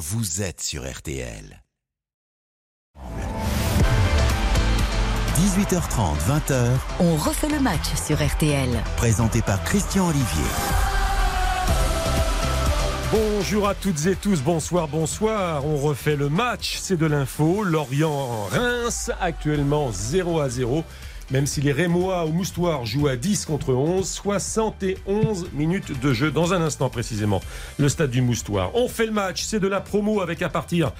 vous êtes sur RTL. 18h30, 20h, On refait le match sur RTL. présenté par Christian Olivier. Bonjour à toutes et tous, bonsoir, bonsoir. On refait le match, c'est de l'info. Lorient-Reims, actuellement 0 à 0. Même si les Rémois au Moustoir jouent à 10 contre 11, 71 minutes de jeu dans un instant précisément. Le stade du Moustoir. On fait le match, c'est de la promo avec à partir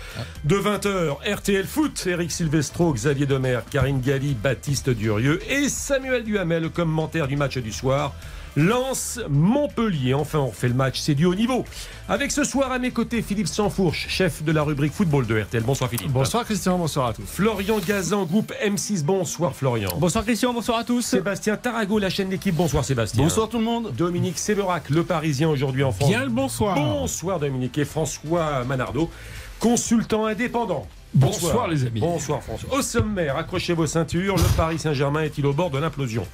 de 20h RTL Foot, Eric Silvestro, Xavier Demer, Karine Galli, Baptiste Durieux et Samuel Duhamel, le commentaire du match du soir. Lance Montpellier. Enfin, on fait le match, c'est du haut niveau. Avec ce soir à mes côtés, Philippe Sansfourche, chef de la rubrique football de RTL. Bonsoir Philippe. Bonsoir Christian, bonsoir à tous. Florian Gazan, groupe M6. Bonsoir Florian. Bonsoir Christian, bonsoir à tous. Sébastien Tarago, la chaîne d'équipe. Bonsoir Sébastien. tout le monde. Dominique Séverac, le Parisien aujourd'hui en France. Bien le bonsoir. Bonsoir Dominique et François Manardo, consultant indépendant. Bonsoir, les amis. Bonsoir François. Au sommaire, accrochez vos ceintures, le Paris Saint-Germain est-il au bord de l'implosion?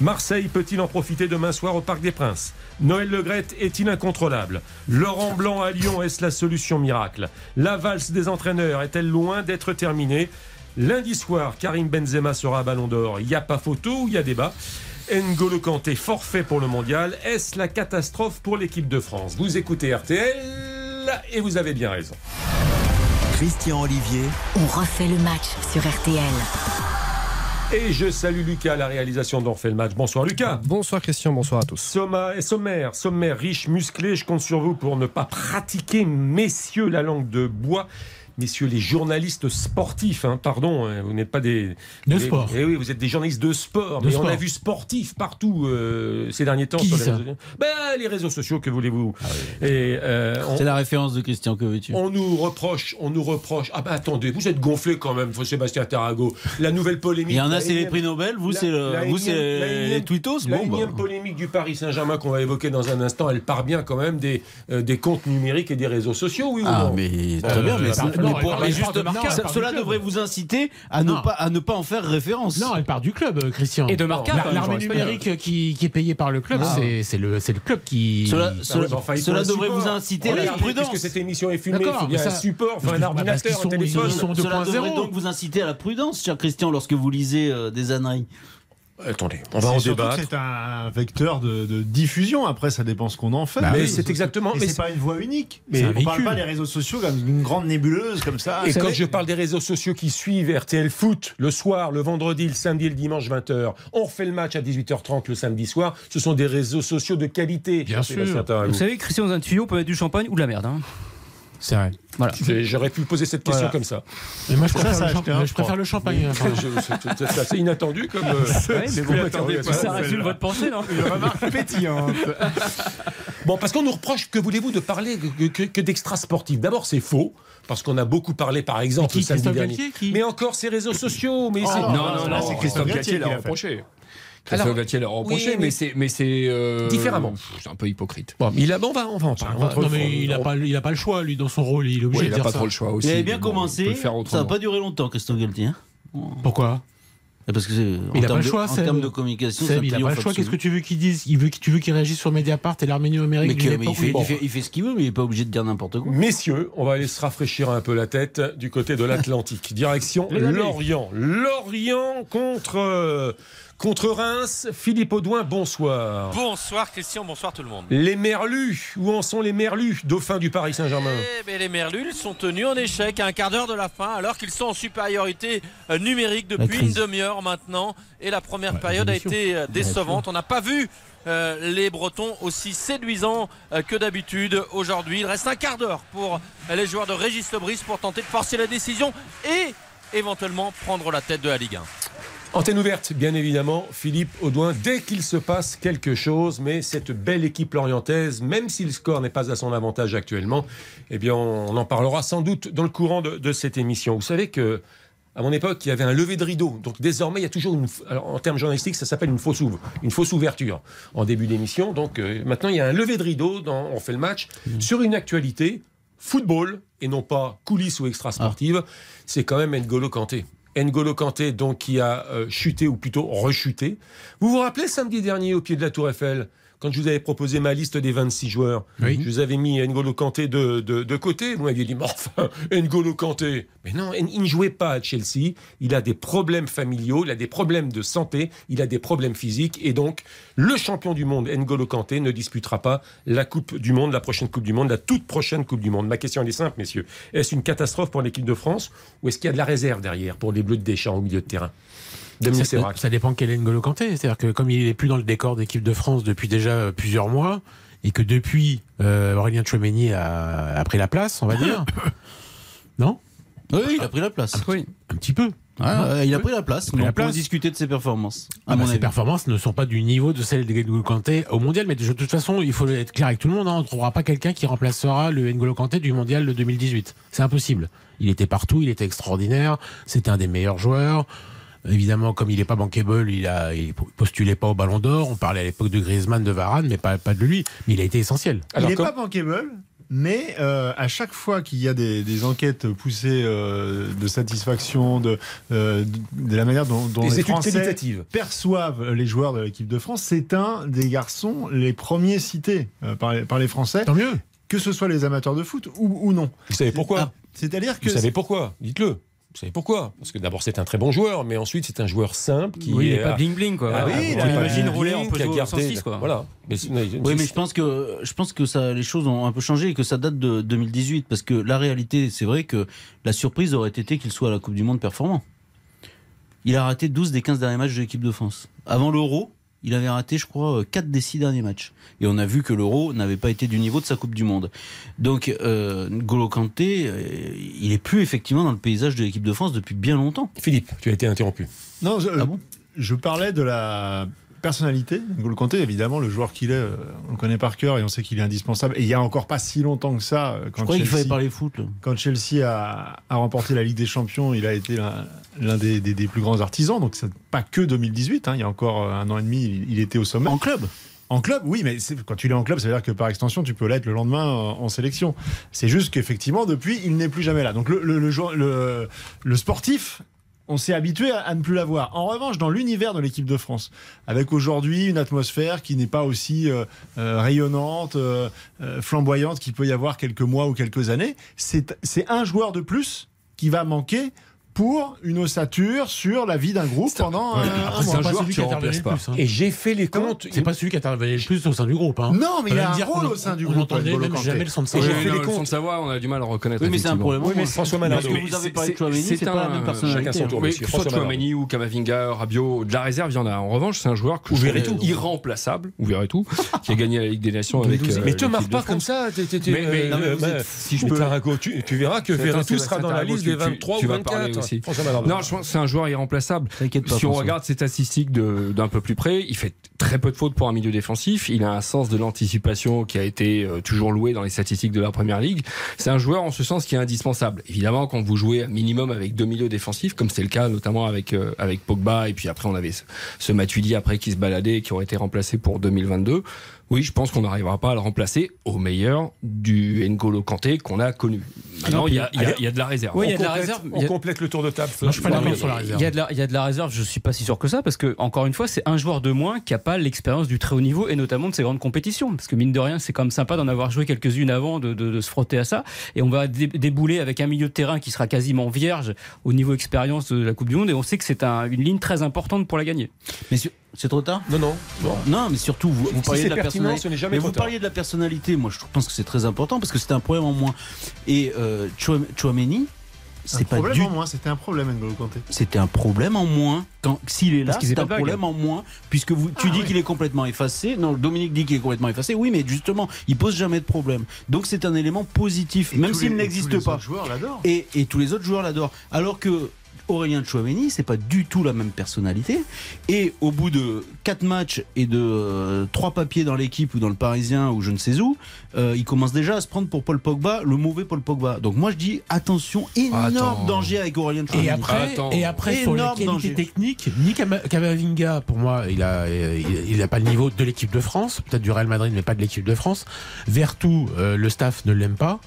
Marseille peut-il en profiter demain soir au Parc des Princes? Noël Legrette est-il incontrôlable? Laurent Blanc à Lyon, est-ce la solution miracle? La valse des entraîneurs est-elle loin d'être terminée? Lundi soir, Karim Benzema sera à Ballon d'Or. Il n'y a pas photo ou il y a débat? N'Golo Kanté forfait pour le mondial. Est-ce la catastrophe pour l'équipe de France? Vous écoutez RTL et vous avez bien raison. Christian Olivier, On refait le match sur RTL. Et je salue Lucas à la réalisation d'On fait le match. Bonsoir Lucas. Bonsoir Christian, bonsoir à tous. Soma- sommaire, sommaire, riche, musclé. Je compte sur vous pour ne pas pratiquer, messieurs, la langue de bois. Messieurs les journalistes sportifs, hein, pardon, hein, vous n'êtes pas des. De sport. Eh oui, vous êtes des journalistes de sport. De mais on a vu sportifs partout euh, ces derniers temps Qui sur les ça réseaux sociaux. Ben, les réseaux sociaux, que voulez-vous Et euh, on- C'est la référence de Christian, que veux-tu on nous reproche, on nous reproche. Ah bah attendez, vous êtes gonflé quand même, Sébastien Tarago. La nouvelle polémique. Il y en a, c'est les prix Nobel, vous, c'est le, les tweetos. La Bon, bah. polémique du Paris Saint-Germain qu'on va évoquer dans un instant, elle part bien quand même des, euh, des comptes numériques et des réseaux sociaux, oui ou Ah, non? mais Euh, très bien, mais, mais non, pour- mais juste- cela devrait vous inciter à ne, pas, à ne pas en faire référence. Non, elle part du club, euh, Christian. Et de même, L'armée numérique qui, qui est payée par le club, Ah. c'est c'est le, c'est le club qui. Cela, Ah devrait vous inciter à la prudence. Puisque cette émission est filmée, il bien mais un ça- support, enfin, un ordinateur, un téléphone. ils sont Cela 2.0. devrait donc vous inciter à la prudence, cher Christian, lorsque vous lisez euh, des âneries. Attendez, on va en débattre. C'est un vecteur de, de diffusion. Après, ça dépend ce qu'on en fait. Bah Mais oui, c'est exactement. Et mais c'est pas une voie unique. Mais un on parle véhicule. pas des réseaux sociaux comme une grande nébuleuse comme ça. Et quand savez- je parle des réseaux sociaux qui suivent RTL Foot le soir, le vendredi, le samedi et le dimanche 20h, on refait le match à 18h30 le samedi soir, ce sont des réseaux sociaux de qualité. Bien cher sûr. Vous savez, Christian, dans un tuyau, on peut mettre du champagne ou de la merde. hein. C'est vrai. Voilà. J'aurais pu poser cette question Voilà. comme ça. Mais moi, je préfère, ça le, champ- je préfère le champagne. enfin. Je- c'est- assez inattendu comme. euh, Ouais, mais vous pas. ça résume votre pensée, non Une remarque pétillante. Bon, parce qu'on nous reproche, que voulez-vous, de parler que, que- que d'extra sportifs D'abord, c'est faux, parce qu'on a beaucoup parlé, par exemple, qui, samedi Christophe dernier. Galtier, qui Mais encore ces réseaux sociaux. Mais c'est- non, Non, non, non, c'est Christophe Galtier l'a qui a fait. reproché. Christophe Alors, Galtier l'a reproché, oui, mais- mais c'est, mais c'est euh, Différemment. C'est un peu hypocrite. Bon, il a, on va, on va en parler. Non, mais il n'a pas, il a pas le choix, lui, dans son rôle. Il est obligé de il dire n'a pas ça. trop le choix aussi. Il avait bien bon, commencé, ça n'a pas duré longtemps, Christophe Galtier. hein. Pourquoi Parce que c'est, en Il a pas termes le de- choix, en Seb. termes de communication, Seb, il n'a pas le choix. Qu'est-ce que tu veux qu'il dise? Il veut, Tu veux qu'il réagisse sur Mediapart et l'armée numérique mais, mais il, fait, il, fait, il fait ce qu'il veut, mais il n'est pas obligé de dire n'importe quoi. Messieurs, on va aller se rafraîchir un peu la tête du côté de l'Atlantique. Direction. Lorient. Lorient contre, euh, contre Reims. Philippe Audouin, bonsoir. Bonsoir Christian, bonsoir tout le monde. Les Merlus, où en sont les Merlus, dauphins du Paris Saint-Germain Eh ben, les Merlus ils sont tenus en échec à un quart d'heure de la fin alors qu'ils sont en supériorité euh, numérique depuis une demi-heure maintenant et la première Ouais, période a été euh, décevante. On n'a pas vu euh, les Bretons aussi séduisants euh, que d'habitude aujourd'hui. Il reste un quart d'heure pour euh, les joueurs de Régis Lebris pour tenter de forcer la décision et éventuellement prendre la tête de la Ligue 1. Antenne ouverte, bien évidemment, Philippe Audouin, dès qu'il se passe quelque chose, mais cette belle équipe lorientaise, même si le score n'est pas à son avantage actuellement, eh bien, on en parlera sans doute dans le courant de, de cette émission. Vous savez que. À mon époque, il y avait un lever de rideau. Donc désormais, il y a toujours une. alors, en termes journalistiques, ça s'appelle une fausse ouvre, une fausse ouverture en début d'émission. Donc euh, maintenant, il y a un lever de rideau. Dans, on fait le match sur une actualité football et non pas coulisses ou extra sportive. C'est quand même N'Golo Kanté. N'Golo Kanté, donc, qui a euh, chuté ou plutôt rechuté. Vous vous rappelez samedi dernier au pied de la Tour Eiffel quand je vous avais proposé ma liste des 26 joueurs, Oui. je vous avais mis N'Golo Kanté de, de, de côté. Vous m'aviez dit, mais enfin, N'Golo Kanté. Mais non, il ne jouait pas à Chelsea. Il a des problèmes familiaux, il a des problèmes de santé, il a des problèmes physiques. Et donc, le champion du monde, N'Golo Kanté, ne disputera pas la Coupe du Monde, la prochaine Coupe du Monde, la toute prochaine Coupe du Monde. Ma question, elle est simple, messieurs. Est-ce une catastrophe pour l'équipe de France ou est-ce qu'il y a de la réserve derrière pour les Bleus de Deschamps au milieu de terrain? Ça, ça dépend quel est N'Golo Kanté. C'est-à-dire que comme il n'est plus dans le décor d'équipe de France depuis déjà euh, plusieurs mois, et que depuis, euh, Aurélien Chouameni a, a pris la place, on va dire. non? Oui, il a pris la place. Oui. Un petit peu. Ah, euh, il a pris la place. pris la Donc, on peut place. discuter de ses performances. À Ah bah, mon ses avis. performances ne sont pas du niveau de celles de N'Golo Kanté au mondial, mais de, de toute façon, il faut être clair avec tout le monde. hein, on ne trouvera pas quelqu'un qui remplacera le N'Golo Kanté du mondial de 2018. C'est impossible. Il était partout, il était extraordinaire, c'était un des meilleurs joueurs. Évidemment, comme il n'est pas bankable, il a, il postulait pas au Ballon d'Or. On parlait à l'époque de Griezmann, de Varane, mais pas, pas de lui. Mais il a été essentiel. Alors, il n'est comme- pas bankable, mais euh, à chaque fois qu'il y a des, des enquêtes poussées euh, de satisfaction, de, euh, de la manière dont, dont les Français qualitatives. perçoivent les joueurs de l'équipe de France, c'est un des garçons les premiers cités euh, par, les, par les Français, Tant mieux. que ce soit les amateurs de foot ou, ou non. Vous savez pourquoi C'est-à-dire que Vous savez pourquoi? Dites-le. Vous savez pourquoi? Parce que d'abord, c'est un très bon joueur, mais ensuite, c'est un joueur simple qui Oui, il est. n'est pas bling bling quoi. Ah Voilà. oui, On rouler en Peugeot gardé- 106 quoi. Voilà. Mais Oui, mais je pense que je pense que ça, les choses ont un peu changé et que ça date de 2018 parce que la réalité, c'est vrai que la surprise aurait été qu'il soit à la Coupe du Monde performant. Il a raté 12 des 15 derniers matchs de l'équipe de France. Avant l'Euro, il avait raté, je crois, 4 des 6 derniers matchs. Et on a vu que l'Euro n'avait pas été du niveau de sa Coupe du Monde. Donc, euh, N'Golo Kanté, euh, il est plus effectivement dans le paysage de l'équipe de France depuis bien longtemps. Philippe, tu as été interrompu. Non, je, Ah bon? je parlais de la personnalité. N'Golo Kanté, évidemment, le joueur qu'il est, euh, on le connaît par cœur et on sait qu'il est indispensable. Et il y a encore pas si longtemps que ça, euh, Je quand croyais qu'il Chelsea, fallait parler foot. là. quand Chelsea a, a remporté la Ligue des Champions, il a été l'un des, des- des plus grands artisans. Donc c'est pas que 2018. hein. il y a encore euh, un an et demi, il, il était au sommet. En club? En club, oui, mais quand tu l'es en club, ça veut dire que par extension, tu peux l'être le lendemain en, sélection. C'est juste qu'effectivement, depuis, il n'est plus jamais là. Donc le, le, le le- le sportif, on s'est habitué à, ne plus l'avoir. En revanche, dans l'univers de l'équipe de France, avec aujourd'hui une atmosphère qui n'est pas aussi euh, euh, rayonnante, euh, flamboyante qu'il peut y avoir quelques mois ou quelques années, c'est un joueur de plus qui va manquer pour une ossature sur la vie d'un groupe pendant un- un, Après, mois. c'est pas joueur celui qui remplace plus. hein. Et j'ai fait les comptes. C'est pas celui qui intervenait le plus au sein du groupe. Hein. Non, mais il On a un rôle au sein du on groupe. n'entendait même Kanté. jamais le son de sa Et j'ai voix. fait les le son de sa voix, on a du mal à le reconnaître. Oui, mais c'est un problème. Oui, mais. François Parce Manardo. que Mais vous avez c'est- parlé de c'est- Chouameni, pas la un- même euh, personnalité. chacun son tour. Soit. Chouamani ou Kamavinga, Rabiot, de la réserve, il y en a. En revanche, c'est un joueur que irremplaçable, ou Verretou, qui a gagné la Ligue des Nations avec. euh, Mais te marre pas comme ça. euh, vous euh, si je peux- tu, tu verras que Verretou sera dans la liste des tu- 23 tu ou vas parler 24. Aussi. Non, je pense que c'est un joueur irremplaçable. T'inquiète pas, Si on François. regarde ses statistiques de- d'un peu plus près, il fait très peu de fautes pour un milieu défensif. Il a un sens de l'anticipation qui a été euh, toujours loué dans les statistiques de la première ligue. C'est un joueur en ce sens qui est indispensable. Évidemment, quand vous jouez un minimum avec deux milieux défensifs, comme c'est le cas notamment avec euh, avec Pogba, et puis après on avait ce, ce Matuidi après qui se baladait et qui aurait été remplacé pour 2022. Oui, je pense qu'on n'arrivera pas à le remplacer au meilleur du N'Golo Kanté qu'on a connu. Maintenant, il y, a- il y a- il y a de la réserve. Oui, il y a On de la complète- réserve. On a- complète le tour de table. Non, je suis pas d'accord sur la réserve. Il y, a de la, il y a de la réserve, je suis pas si sûr que ça, parce que, encore une fois, c'est un joueur de moins qui n'a pas l'expérience du très haut niveau et notamment de ces grandes compétitions. Parce que, mine de rien, c'est quand même sympa d'en avoir joué quelques-unes avant, de, de- de se frotter à ça. Et on va dé- débouler avec un milieu de terrain qui sera quasiment vierge au niveau expérience de la Coupe du Monde. Et on sait que c'est un- une ligne très importante pour la gagner. Mais sur- c'est trop tard Non, non. Bon. Non, mais surtout, vous, vous parliez de la personnalité. ce n'est jamais Mais vous parliez de la personnalité. Moi, je pense que c'est très important parce que c'est un problème en moins. Et euh, Chouam- Chouameni, C'est pas problème du en moins, c'était un problème, N'Golo Kanté. c'était un problème en moins. Quand s'il est là, c'est un problème en moins, puisque vous, tu Ah, dis oui. qu'il est complètement effacé. Non, Dominique dit qu'il est complètement effacé. Oui, mais justement, il pose jamais de problème. Donc c'est un élément positif, Et même s'il n'existe les pas. autres joueurs l'adorent. Et, et tous les autres joueurs l'adorent. Alors que Aurélien Chouameni, c'est pas du tout la même personnalité. Et au bout de quatre matchs et de euh, trois papiers dans l'équipe ou dans le Parisien ou je ne sais où, euh, il commence déjà à se prendre pour Paul Pogba, le mauvais Paul Pogba. Donc moi je dis attention, énorme Attends. danger avec Aurélien Chouameni. Et après, Attends. et après sur les Énorme qualités danger. techniques, ni Kamavinga, pour moi, il a, euh, il il a pas le niveau de l'équipe de France, peut-être du Real Madrid, mais pas de l'équipe de France. Vertu, euh, le staff ne l'aime pas.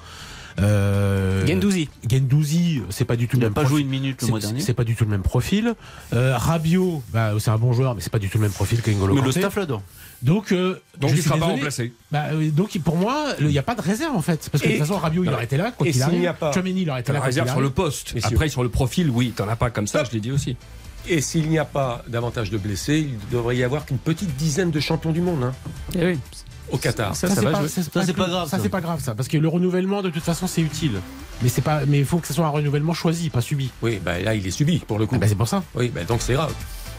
Euh, Gendouzi. Gendouzi, c'est pas du tout Il le n'a même pas profil. joué une minute le C'est- mois dernier. C'est pas du tout le même profil. Euh, Rabiot, bah, c'est un bon joueur, mais c'est pas du tout le même profil qu'Engolo Mais le staff l'adore. Donc, euh, Donc je il suis sera pas remplacé. Bah, euh, donc pour moi, il n'y a pas de réserve en fait, parce que de toute façon Rabiot il aurait été là quand il arrive. a pas- il aurait été là la il réserve sur arrive. le poste. Messieurs. Après, sur le profil, oui, t'en as pas comme ça, je l'ai dit aussi. Et s'il n'y a pas davantage de blessés, il devrait y avoir qu'une petite dizaine de champions du monde hein, Eh oui. Au Qatar. Ça, Ça, ça c'est va pas, jouer. c'est Ça, c'est pas que- grave, Ça, ça. c'est pas grave, ça. Parce que le renouvellement, de toute façon, c'est utile. Mais c'est pas, mais il faut que ce soit un renouvellement choisi, pas subi. Oui, bah, là, il est subi pour le coup. Ah bah, c'est pour ça. Oui, bah, donc c'est grave.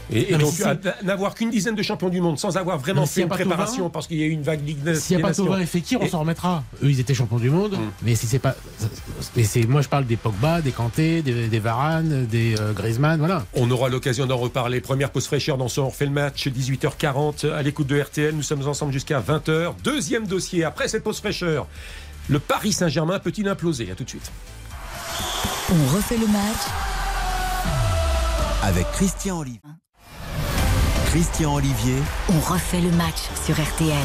Et, et donc, si n'avoir qu'une dizaine de champions du monde sans avoir vraiment Mais fait une préparation Thauvin, parce qu'il y a eu une vague Ligue des S'il n'y a pas. Thauvin et Fekir, on s'en remettra. Eux, ils étaient champions du monde. Mm. Mais si c'est pas, mais c'est, moi, je parle des Pogba, des Kanté, des, des Varane, des euh, Griezmann, voilà. On aura l'occasion d'en reparler. Première pause fraîcheur dans ce On refait le match, 18h40 à l'écoute de RTL. Nous sommes ensemble jusqu'à 20h. Deuxième dossier après cette pause fraîcheur. Le Paris Saint-Germain peut-il imploser? À tout de suite. On refait le match Avec Christian Olivier. Christian Olivier. On refait le match sur RTL.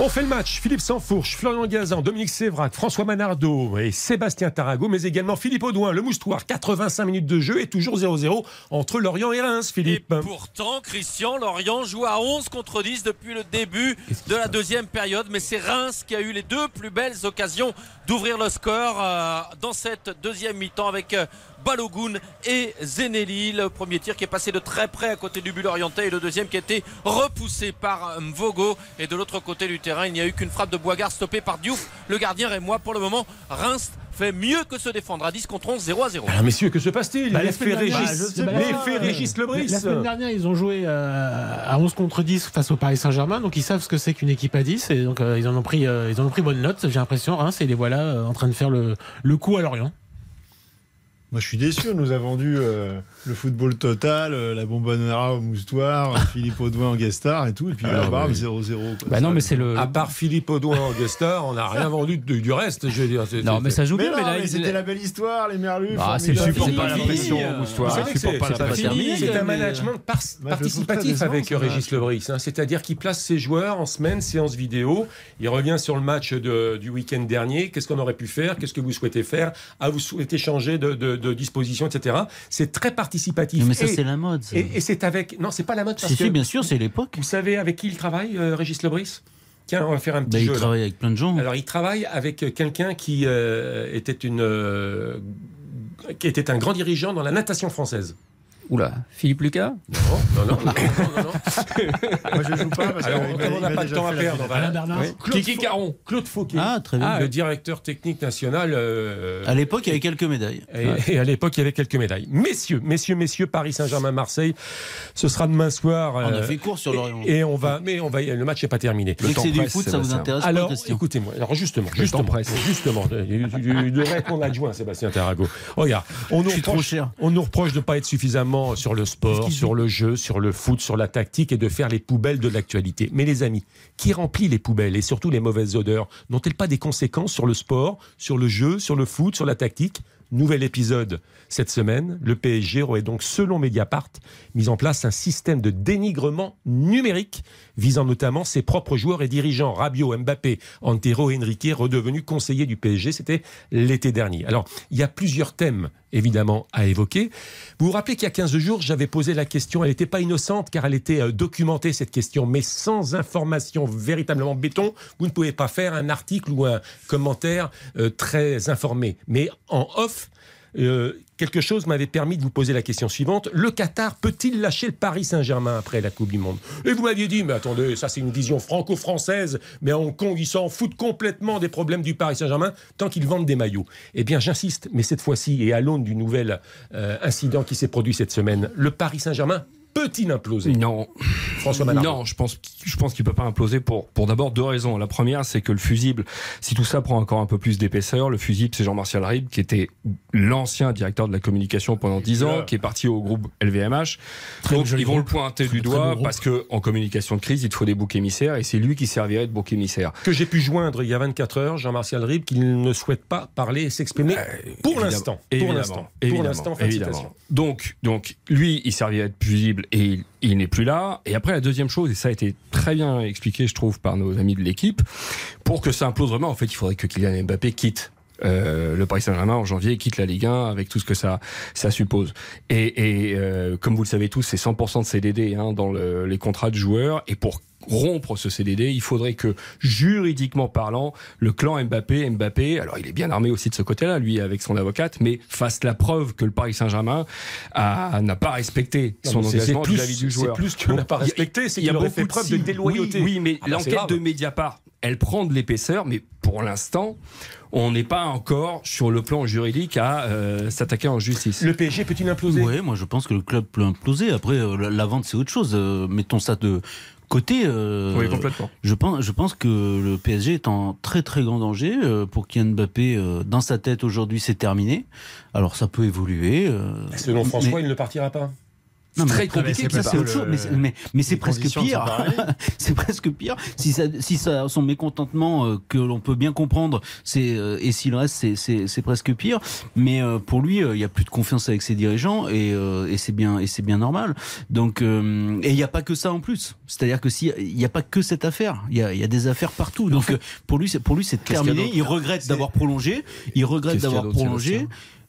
On fait le match. Philippe Sansfourche, Florian Gazan, Dominique Sévrac, François Manardo et Sébastien Tarago, mais également Philippe Audouin, le moustoir. 85 minutes de jeu et toujours 0-0 entre Lorient et Reims, Et Philippe. pourtant, Christian Lorient joue à 11 contre 10 depuis le début de la deuxième période. Mais c'est Reims qui a eu les deux plus belles occasions d'ouvrir le score euh, dans cette deuxième mi-temps avec euh, Balogun et Zenelli. Le premier tir qui est passé de très près à côté du but orienté et le deuxième qui a été repoussé par euh, Mvogo. Et de l'autre côté du terrain, il n'y a eu qu'une frappe de Boigard stoppée par Diouf, le gardien. Et moi, pour le moment, Reims fait mieux que se défendre à 10 contre 11, 0 à 0. Alors, messieurs, que se passe-t-il? Bah, L'effet semaine dernière, Régis, l'effet Lebris. La semaine dernière, ils ont joué euh, à 11 contre 10 face au Paris Saint-Germain, donc ils savent ce que c'est qu'une équipe à 10, et donc euh, ils en ont pris, euh, ils en ont pris bonne note. J'ai l'impression, Reims, et les voilà euh, en train de faire le, le coup à Lorient. Moi, je suis déçu. On nous a vendu euh, le football total, euh, la bombonera au moustoir, euh, Philippe Audouin en guest star et tout. Et puis Ah, bam, oui. 0-0. quoi. Bah non, mais c'est le. À part Philippe Audouin en guest star, on n'a rien vendu de- du reste. Je veux dire, C'est- Non, c'est- mais ça joue Mais bien. non, mais là, mais il- c'était la belle histoire, les merlus. Bah, c'est le support pas la pression, euh, Moustoir. C'est- pas la c'est un mais- management très participatif avec Régis. Lebris. hein. C'est-à-dire qu'il place ses joueurs en semaine, séance vidéo. Il revient sur le match du week-end dernier. Qu'est-ce qu'on aurait pu faire? Qu'est-ce que vous souhaitez faire? Ah, vous souhaitez changer de, de- de disposition, etc. C'est très participatif. Mais ça, c'est la mode. ça. Et, et c'est avec. Non, c'est pas la mode parce Si, que. si, bien sûr, c'est l'époque. Vous savez avec qui il travaille, euh, Régis Lebris? Tiens, on va faire un petit Bah, il là. travaille avec plein de gens. Alors, il travaille avec euh, quelqu'un qui euh, était une. euh, qui était un grand dirigeant dans la natation française. Oula, Philippe Lucas? Non, non, non, non, non, non. Moi, je joue pas parce Alors, qu'il comme m'a- on il n'a pas le déjà temps à perdre, Kiki Caron. Claude Fauquet, Ah, très bien. le directeur technique national. euh, À l'époque, il y avait quelques médailles. et, et à l'époque, il y avait quelques médailles. Messieurs, messieurs, messieurs, Paris Saint-Germain-Marseille, ce sera demain soir. On a euh, fait court sur Lorient. Et, et on va, mais on va, le match n'est pas terminé. Dès que temps c'est du presse, foot, ça vous intéresse Alors, écoutez-moi. Alors, justement, temps justement, presse. justement, tu- tu devrais répondre adjoint, Sébastien Tarago. Regarde, on nous reproche de ne pas être suffisamment sur le sport, sur le jeu, sur le foot, sur la tactique et de faire les poubelles de l'actualité. Mais les amis, qui remplit les poubelles et surtout les mauvaises odeurs n'ont-elles pas des conséquences sur le sport, sur le jeu, sur le foot, sur la tactique? Nouvel épisode cette semaine. Le PSG aurait donc, selon Mediapart, mis en place un système de dénigrement numérique visant notamment ses propres joueurs et dirigeants. Rabiot, Mbappé, Antero et Enrique, redevenus conseillers du PSG. C'était l'été dernier. Alors, il y a plusieurs thèmes, évidemment, à évoquer. Vous vous rappelez qu'il y a 15 jours, j'avais posé la question. Elle n'était pas innocente car elle était euh, documentée, cette question. Mais sans information véritablement béton, vous ne pouvez pas faire un article ou un commentaire euh, très informé. Mais en off, euh, quelque chose m'avait permis de vous poser la question suivante. Le Qatar peut-il lâcher le Paris Saint-Germain après la Coupe du Monde? Et vous m'aviez dit, mais attendez, ça c'est une vision franco-française, mais à Hong Kong, ils s'en foutent complètement des problèmes du Paris Saint-Germain tant qu'ils vendent des maillots. Eh bien, j'insiste, mais cette fois-ci, et à l'aune du nouvel euh, incident qui s'est produit cette semaine, le Paris Saint-Germain peut-il imploser Non, François Manard non, je pense, je pense qu'il peut pas imploser pour, pour d'abord deux raisons. La première, c'est que le fusible, si tout ça prend encore un peu plus d'épaisseur, le fusible, c'est Jean-Martial Ribes, qui était l'ancien directeur de la communication pendant 10 ans, qui est parti au groupe LVMH. Très Donc, ils vont le pointer Très du doigt parce que en communication de crise, il te faut des boucs émissaires et c'est lui qui servirait de bouc émissaire. que j'ai pu joindre il y a 24 heures, Jean-Martial Ribes, qu'il ne souhaite pas parler et s'exprimer pour Évidemment, l'instant. Pour l'instant. Pour l'instant. Donc, donc, lui, il servirait de fusible et il, n'est plus là. Et après, la deuxième chose, et ça a été très bien expliqué, je trouve, par nos amis de l'équipe, pour que ça implose vraiment, en fait, il faudrait que Kylian Mbappé quitte euh, le Paris Saint-Germain en janvier quitte la Ligue 1 avec tout ce que ça, ça suppose. Et, euh, comme vous le savez tous, c'est 100% de CDD hein, dans le- les contrats de joueurs. Et pour rompre ce CDD, il faudrait que, juridiquement parlant, le clan Mbappé, Mbappé, alors il est bien armé aussi de ce côté-là, lui avec son avocate, mais fasse la preuve que le Paris Saint-Germain n'a pas respecté son c'est- engagement c'est vis-à-vis du c'est joueur. plus qu'il n'a pas respecté, c'est il y a qu'il aurait beaucoup fait preuve de signes. déloyauté. Oui, oui, mais Ah bah, c'est l'enquête de Mediapart, elle prend de l'épaisseur, mais pour l'instant, on n'est pas encore sur le plan juridique à euh, s'attaquer en justice. Le PSG peut-il imploser? Oui, moi je pense que le club peut imploser. Après, euh, la- la vente c'est autre chose. Euh, mettons ça de côté. euh, Oui, complètement. Je pense, je pense que le PSG est en très très grand danger. euh, pour Kylian Mbappé, euh, dans sa tête aujourd'hui, c'est terminé. Alors ça peut évoluer. euh, Selon François, mais- il ne partira pas. Non, mais très compliqué c'est que autre chose. le- Mais, c'est- mais, mais c'est presque pire. c'est presque pire. Si ça, si ça, son mécontentement euh, que l'on peut bien comprendre, c'est euh, et s'il reste, c'est- c'est c'est presque pire. Mais euh, pour lui, euh, il y a plus de confiance avec ses dirigeants et, euh, et c'est bien et c'est bien normal. Donc euh, et il n'y a pas que ça en plus. C'est-à-dire que si il n'y a pas que cette affaire, il y a, il y a des affaires partout. Donc pour lui, c'est pour lui c'est terminé. Il regrette d'avoir prolongé. Il regrette d'avoir prolongé.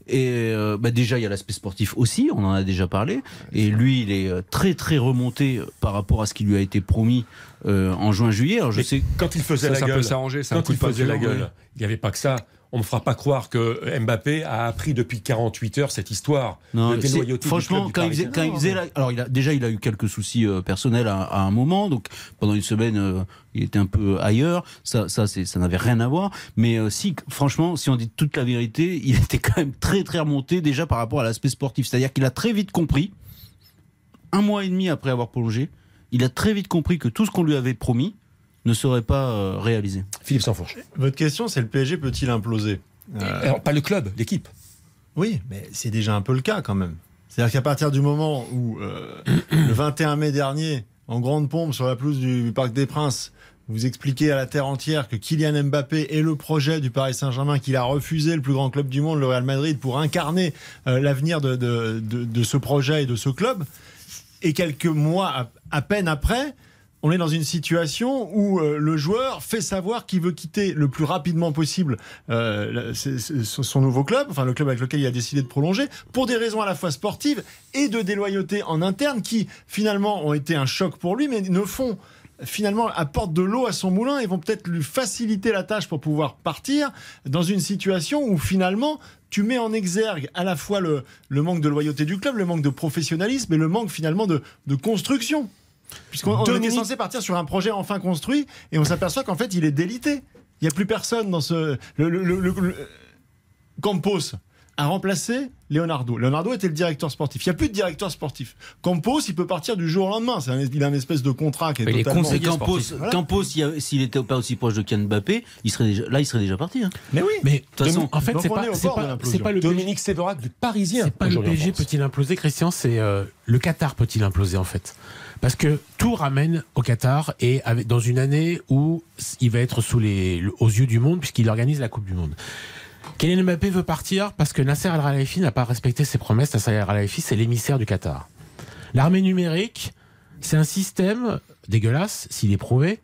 Et euh, bah déjà, il y a l'aspect sportif aussi, on en a déjà parlé. Et lui, il est euh, très très remonté euh, par rapport à ce qui lui a été promis euh, en juin-juillet. Alors je Mais sais. quand il faisait Ça, la ça gueule, peut s'arranger, c'est un quand coup il de faisait la gueule, il n'y avait pas que ça. On ne fera pas croire que Mbappé a appris depuis 48 heures cette histoire Non, de du franchement, du quand il faisait, quand il faisait la- alors il a, déjà il a eu quelques soucis euh, personnels à, à un moment, donc pendant une semaine euh, il était un peu ailleurs. Ça, ça n'avait rien à voir. Mais euh, si, franchement, si on dit toute la vérité, il était quand même très très remonté déjà par rapport à l'aspect sportif. C'est-à-dire qu'il a très vite compris, un mois et demi après avoir prolongé, il a très vite compris que tout ce qu'on lui avait promis ne serait pas euh, réalisé. Philippe Sansfourche. Votre question, c'est le PSG peut-il imploser? Euh, Alors, pas le club, l'équipe. Oui, mais c'est déjà un peu le cas quand même. C'est-à-dire qu'à partir du moment où, euh, le 21 mai dernier, en grande pompe sur la pelouse du Parc des Princes, vous expliquez à la terre entière que Kylian Mbappé est le projet du Paris Saint-Germain, qu'il a refusé le plus grand club du monde, le Real Madrid, pour incarner euh, l'avenir de, de, de- de ce projet et de ce club. Et quelques mois à, à peine après, on est dans une situation où euh, le joueur fait savoir qu'il veut quitter le plus rapidement possible euh, son nouveau club, enfin le club avec lequel il a décidé de prolonger, pour des raisons à la fois sportives et de déloyauté en interne qui finalement ont été un choc pour lui, mais ne font finalement apportent de l'eau à son moulin et vont peut-être lui faciliter la tâche pour pouvoir partir dans une situation où finalement tu mets en exergue à la fois le, manque de loyauté du club, le manque de professionnalisme et le manque finalement de construction. Puisqu'on on était Dominique- censé partir sur un projet enfin construit et on s'aperçoit qu'en fait il est délité. Il n'y a plus personne dans ce. Le, le- le- le- le- Campos a remplacé Leonardo. Leonardo était le directeur sportif. Il n'y a plus de directeur sportif. Campos, il peut partir du jour au lendemain. C'est un, il a une espèce de contrat qui est Mais totalement. Campos. Voilà. Campos, s'il y avait- s'il était pas aussi proche de Kylian Mbappé, il serait déjà, là, il serait déjà parti. hein. Mais oui. Mais De toute façon, en fait, c'est pas, pas, le. Dominique Séverac, le Parisien. C'est pas le PSG peut-il imploser, Christian, c'est euh, le Qatar peut-il imploser en fait? Parce que tout ramène au Qatar et dans une année où il va être sous les, le- aux yeux du monde puisqu'il organise la Coupe du Monde. Kylian Mbappé veut partir parce que Nasser Al Khelaifi n'a pas respecté ses promesses. Nasser Al Khelaifi, c'est l'émissaire du Qatar. L'armée numérique, c'est un système dégueulasse, s'il est prouvé,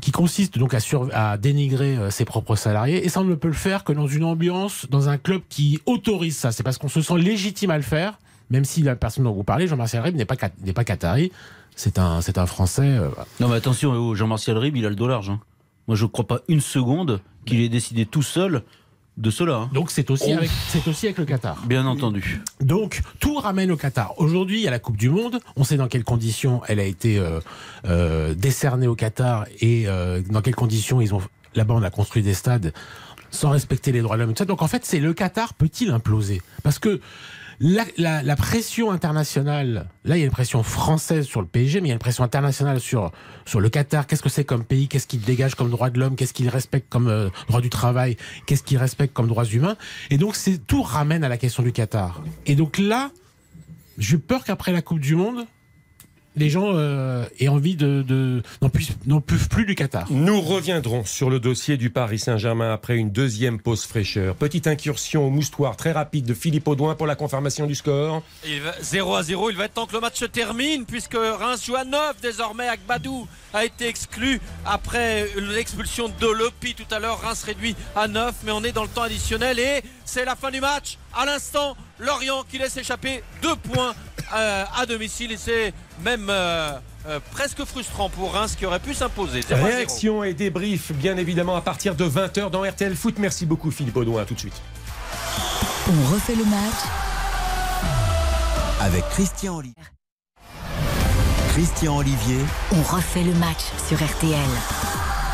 qui consiste donc à, dénigrer euh, ses propres salariés. Et ça, on ne peut le faire que dans une ambiance, dans un club qui autorise ça. C'est parce qu'on se sent légitime à le faire, même si la personne dont vous parlez, Jean-Marcel Rib, n'est pas, n'est pas qatari. C'est un, c'est un Français. euh, voilà. Non, mais attention, oh, Jean-Martial Rib, il a le dos large. hein. Moi, je ne crois pas une seconde qu'il ait décidé tout seul de cela. hein. Donc c'est aussi, avec, c'est aussi avec le Qatar. Bien entendu. Donc tout ramène au Qatar. Aujourd'hui, il y a la Coupe du Monde. On sait dans quelles conditions elle a été euh, euh, décernée au Qatar et euh, dans quelles conditions ils ont. Là-bas, on a construit des stades sans respecter les droits de l'homme. Donc en fait, c'est le Qatar peut-il imploser? Parce que la, pression internationale, là il y a une pression française sur le PSG, mais il y a une pression internationale sur, sur le Qatar. Qu'est-ce que c'est comme pays? Qu'est-ce qu'il dégage comme droit de l'homme? Qu'est-ce qu'il respecte comme euh, droit du travail? Qu'est-ce qu'il respecte comme droits humains? Et donc tout ramène à la question du Qatar. Et donc là, j'ai peur qu'après la Coupe du Monde, les gens euh, aient envie de, de n'en peuvent plus du Qatar. Nous reviendrons sur le dossier du Paris Saint-Germain après une deuxième pause fraîcheur. Petite incursion au moustoir très rapide de Philippe Audouin pour la confirmation du score. Il va 0 à 0, il va être temps que le match se termine puisque Reims joue à 9 désormais. Agbadou a été exclu après l'expulsion de Lopi tout à l'heure. Reims réduit à 9 mais on est dans le temps additionnel et c'est la fin du match. À l'instant, Lorient qui laisse échapper deux points euh, à domicile et c'est même euh, euh, presque frustrant pour Reims qui aurait pu s'imposer. 0 à 0. Réaction et débrief, bien évidemment, à partir de 20h dans RTL Foot. Merci beaucoup Philippe Audouin, à tout de suite. On refait le match avec Christian Olivier. Christian Olivier. On refait le match sur RTL.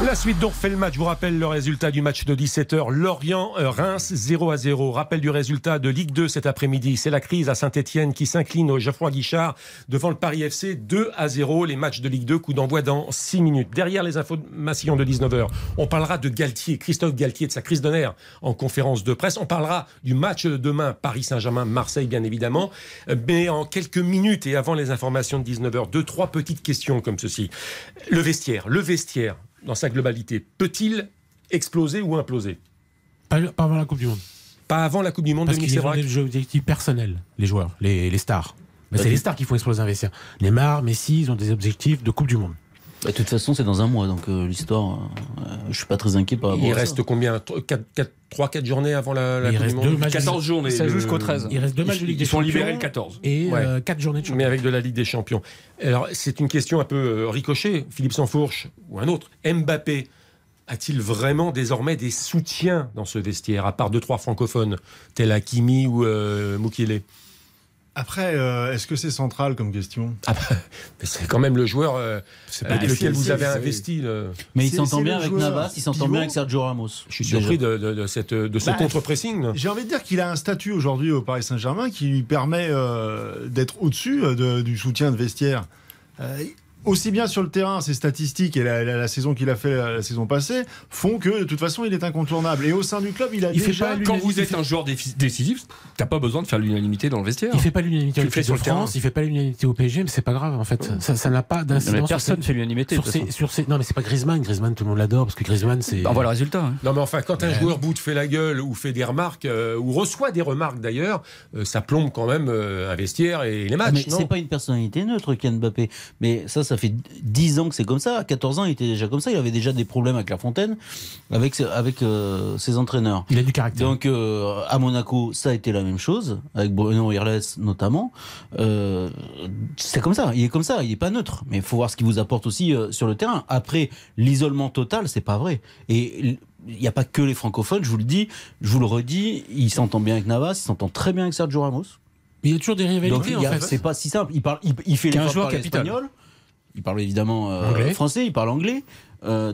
La suite d'On refait le match. Je vous rappelle le résultat du match de 17h. Lorient-Reims 0 à 0. Rappel du résultat de Ligue 2 cet après-midi. C'est la crise à Saint-Etienne qui s'incline au Geoffroy Guichard devant le Paris FC 2 à 0. Les matchs de Ligue 2, coup d'envoi dans 6 minutes. Derrière les informations de 19h, on parlera de Galtier, Christophe Galtier, de sa crise nerfs en conférence de presse. On parlera du match de demain, Paris Saint-Germain-Marseille, bien évidemment. Mais en quelques minutes et avant les informations de 19h, deux, trois petites questions comme ceci. Le vestiaire, le vestiaire, dans sa globalité, peut-il exploser ou imploser? Pas, pas avant la Coupe du Monde. Pas avant la Coupe du Monde, Parce qu'ils ont des objectifs personnels, les joueurs, les, les stars. Mais c'est les stars qui font exploser un vestiaire. Neymar, Messi, ils ont des objectifs de Coupe du Monde. Bah, de toute façon, c'est dans un mois, donc euh, l'histoire, euh, je suis pas très inquiet par rapport Il à ça. reste combien 3-4 journées avant la, la Il reste deux matchs. 14 journées. Ça joue jusqu'au 13. Il reste deux matchs de Ligue Ils des sont Champions libérés le 14. et Ouais. euh, quatre journées de Mais championnat. avec de la Ligue des Champions. Alors, c'est une question un peu euh, ricochet. Philippe Sansfourche ou un autre. Mbappé a-t-il vraiment désormais des soutiens dans ce vestiaire, à part deux, trois francophones, tels Hakimi ou euh, Mukiele Après, euh, est-ce que c'est central comme question Ah bah, C'est quand même le joueur euh, pas avec lequel vous avez investi. le- Mais il s'entend bien avec Navas, il s'entend bien avec Sergio Ramos. Je suis Déjà. surpris de, de- de cette, de ce Bah, contre-pressing. J'ai envie de dire qu'il a un statut aujourd'hui au Paris Saint-Germain qui lui permet euh, d'être au-dessus euh, de- du soutien de vestiaire. Aussi bien sur le terrain, ses statistiques et la, la- la saison qu'il a fait la, la saison passée font que de toute façon il est incontournable. Et au sein du club, il a Il fait pas Quand vous êtes un joueur décisif, t'as pas besoin de faire l'unanimité dans le vestiaire. Il fait pas l'unanimité Tu au le fais Équipe sur le terrain. France, il fait pas l'unanimité au PSG, mais c'est pas grave en fait. Ça, ça n'a pas mais d'incidence. personne fait l'unanimité. de sur toute façon. ses, sur ses- non mais c'est pas Griezmann. Griezmann, tout le monde l'adore parce que Griezmann c'est. On voit le résultat. hein. Non mais enfin, quand un Ouais. joueur bout fait la gueule ou fait des remarques, euh, ou reçoit des remarques d'ailleurs, euh, ça plombe quand même euh, un vestiaire et les Ah, matchs, mais non c'est pas une personnalité neutre, Kylian Mbappé. Mais ça, ça fait 10 ans que c'est comme ça. À 14 ans, il était déjà comme ça. Il avait déjà des problèmes avec La Fontaine, avec, euh, ses entraîneurs. Il a du caractère. Donc euh, à Monaco, ça a été la même chose, avec Bruno Irles notamment. Euh, c'est comme ça, il est comme ça, il est pas neutre. Mais il faut voir ce qu'il vous apporte aussi sur le terrain. Après, l'isolement total, c'est pas vrai. Et il n'y a pas que les francophones, je vous le dis, je vous le redis, il s'entend bien avec Navas, il s'entend très bien avec Sergio Ramos. Mais il y a toujours des Donc rivalités y en fait. c'est pas si simple. Il, parle, il, il fait de joueur parler capital. espagnol. Il parle évidemment euh, français, il parle anglais. Euh,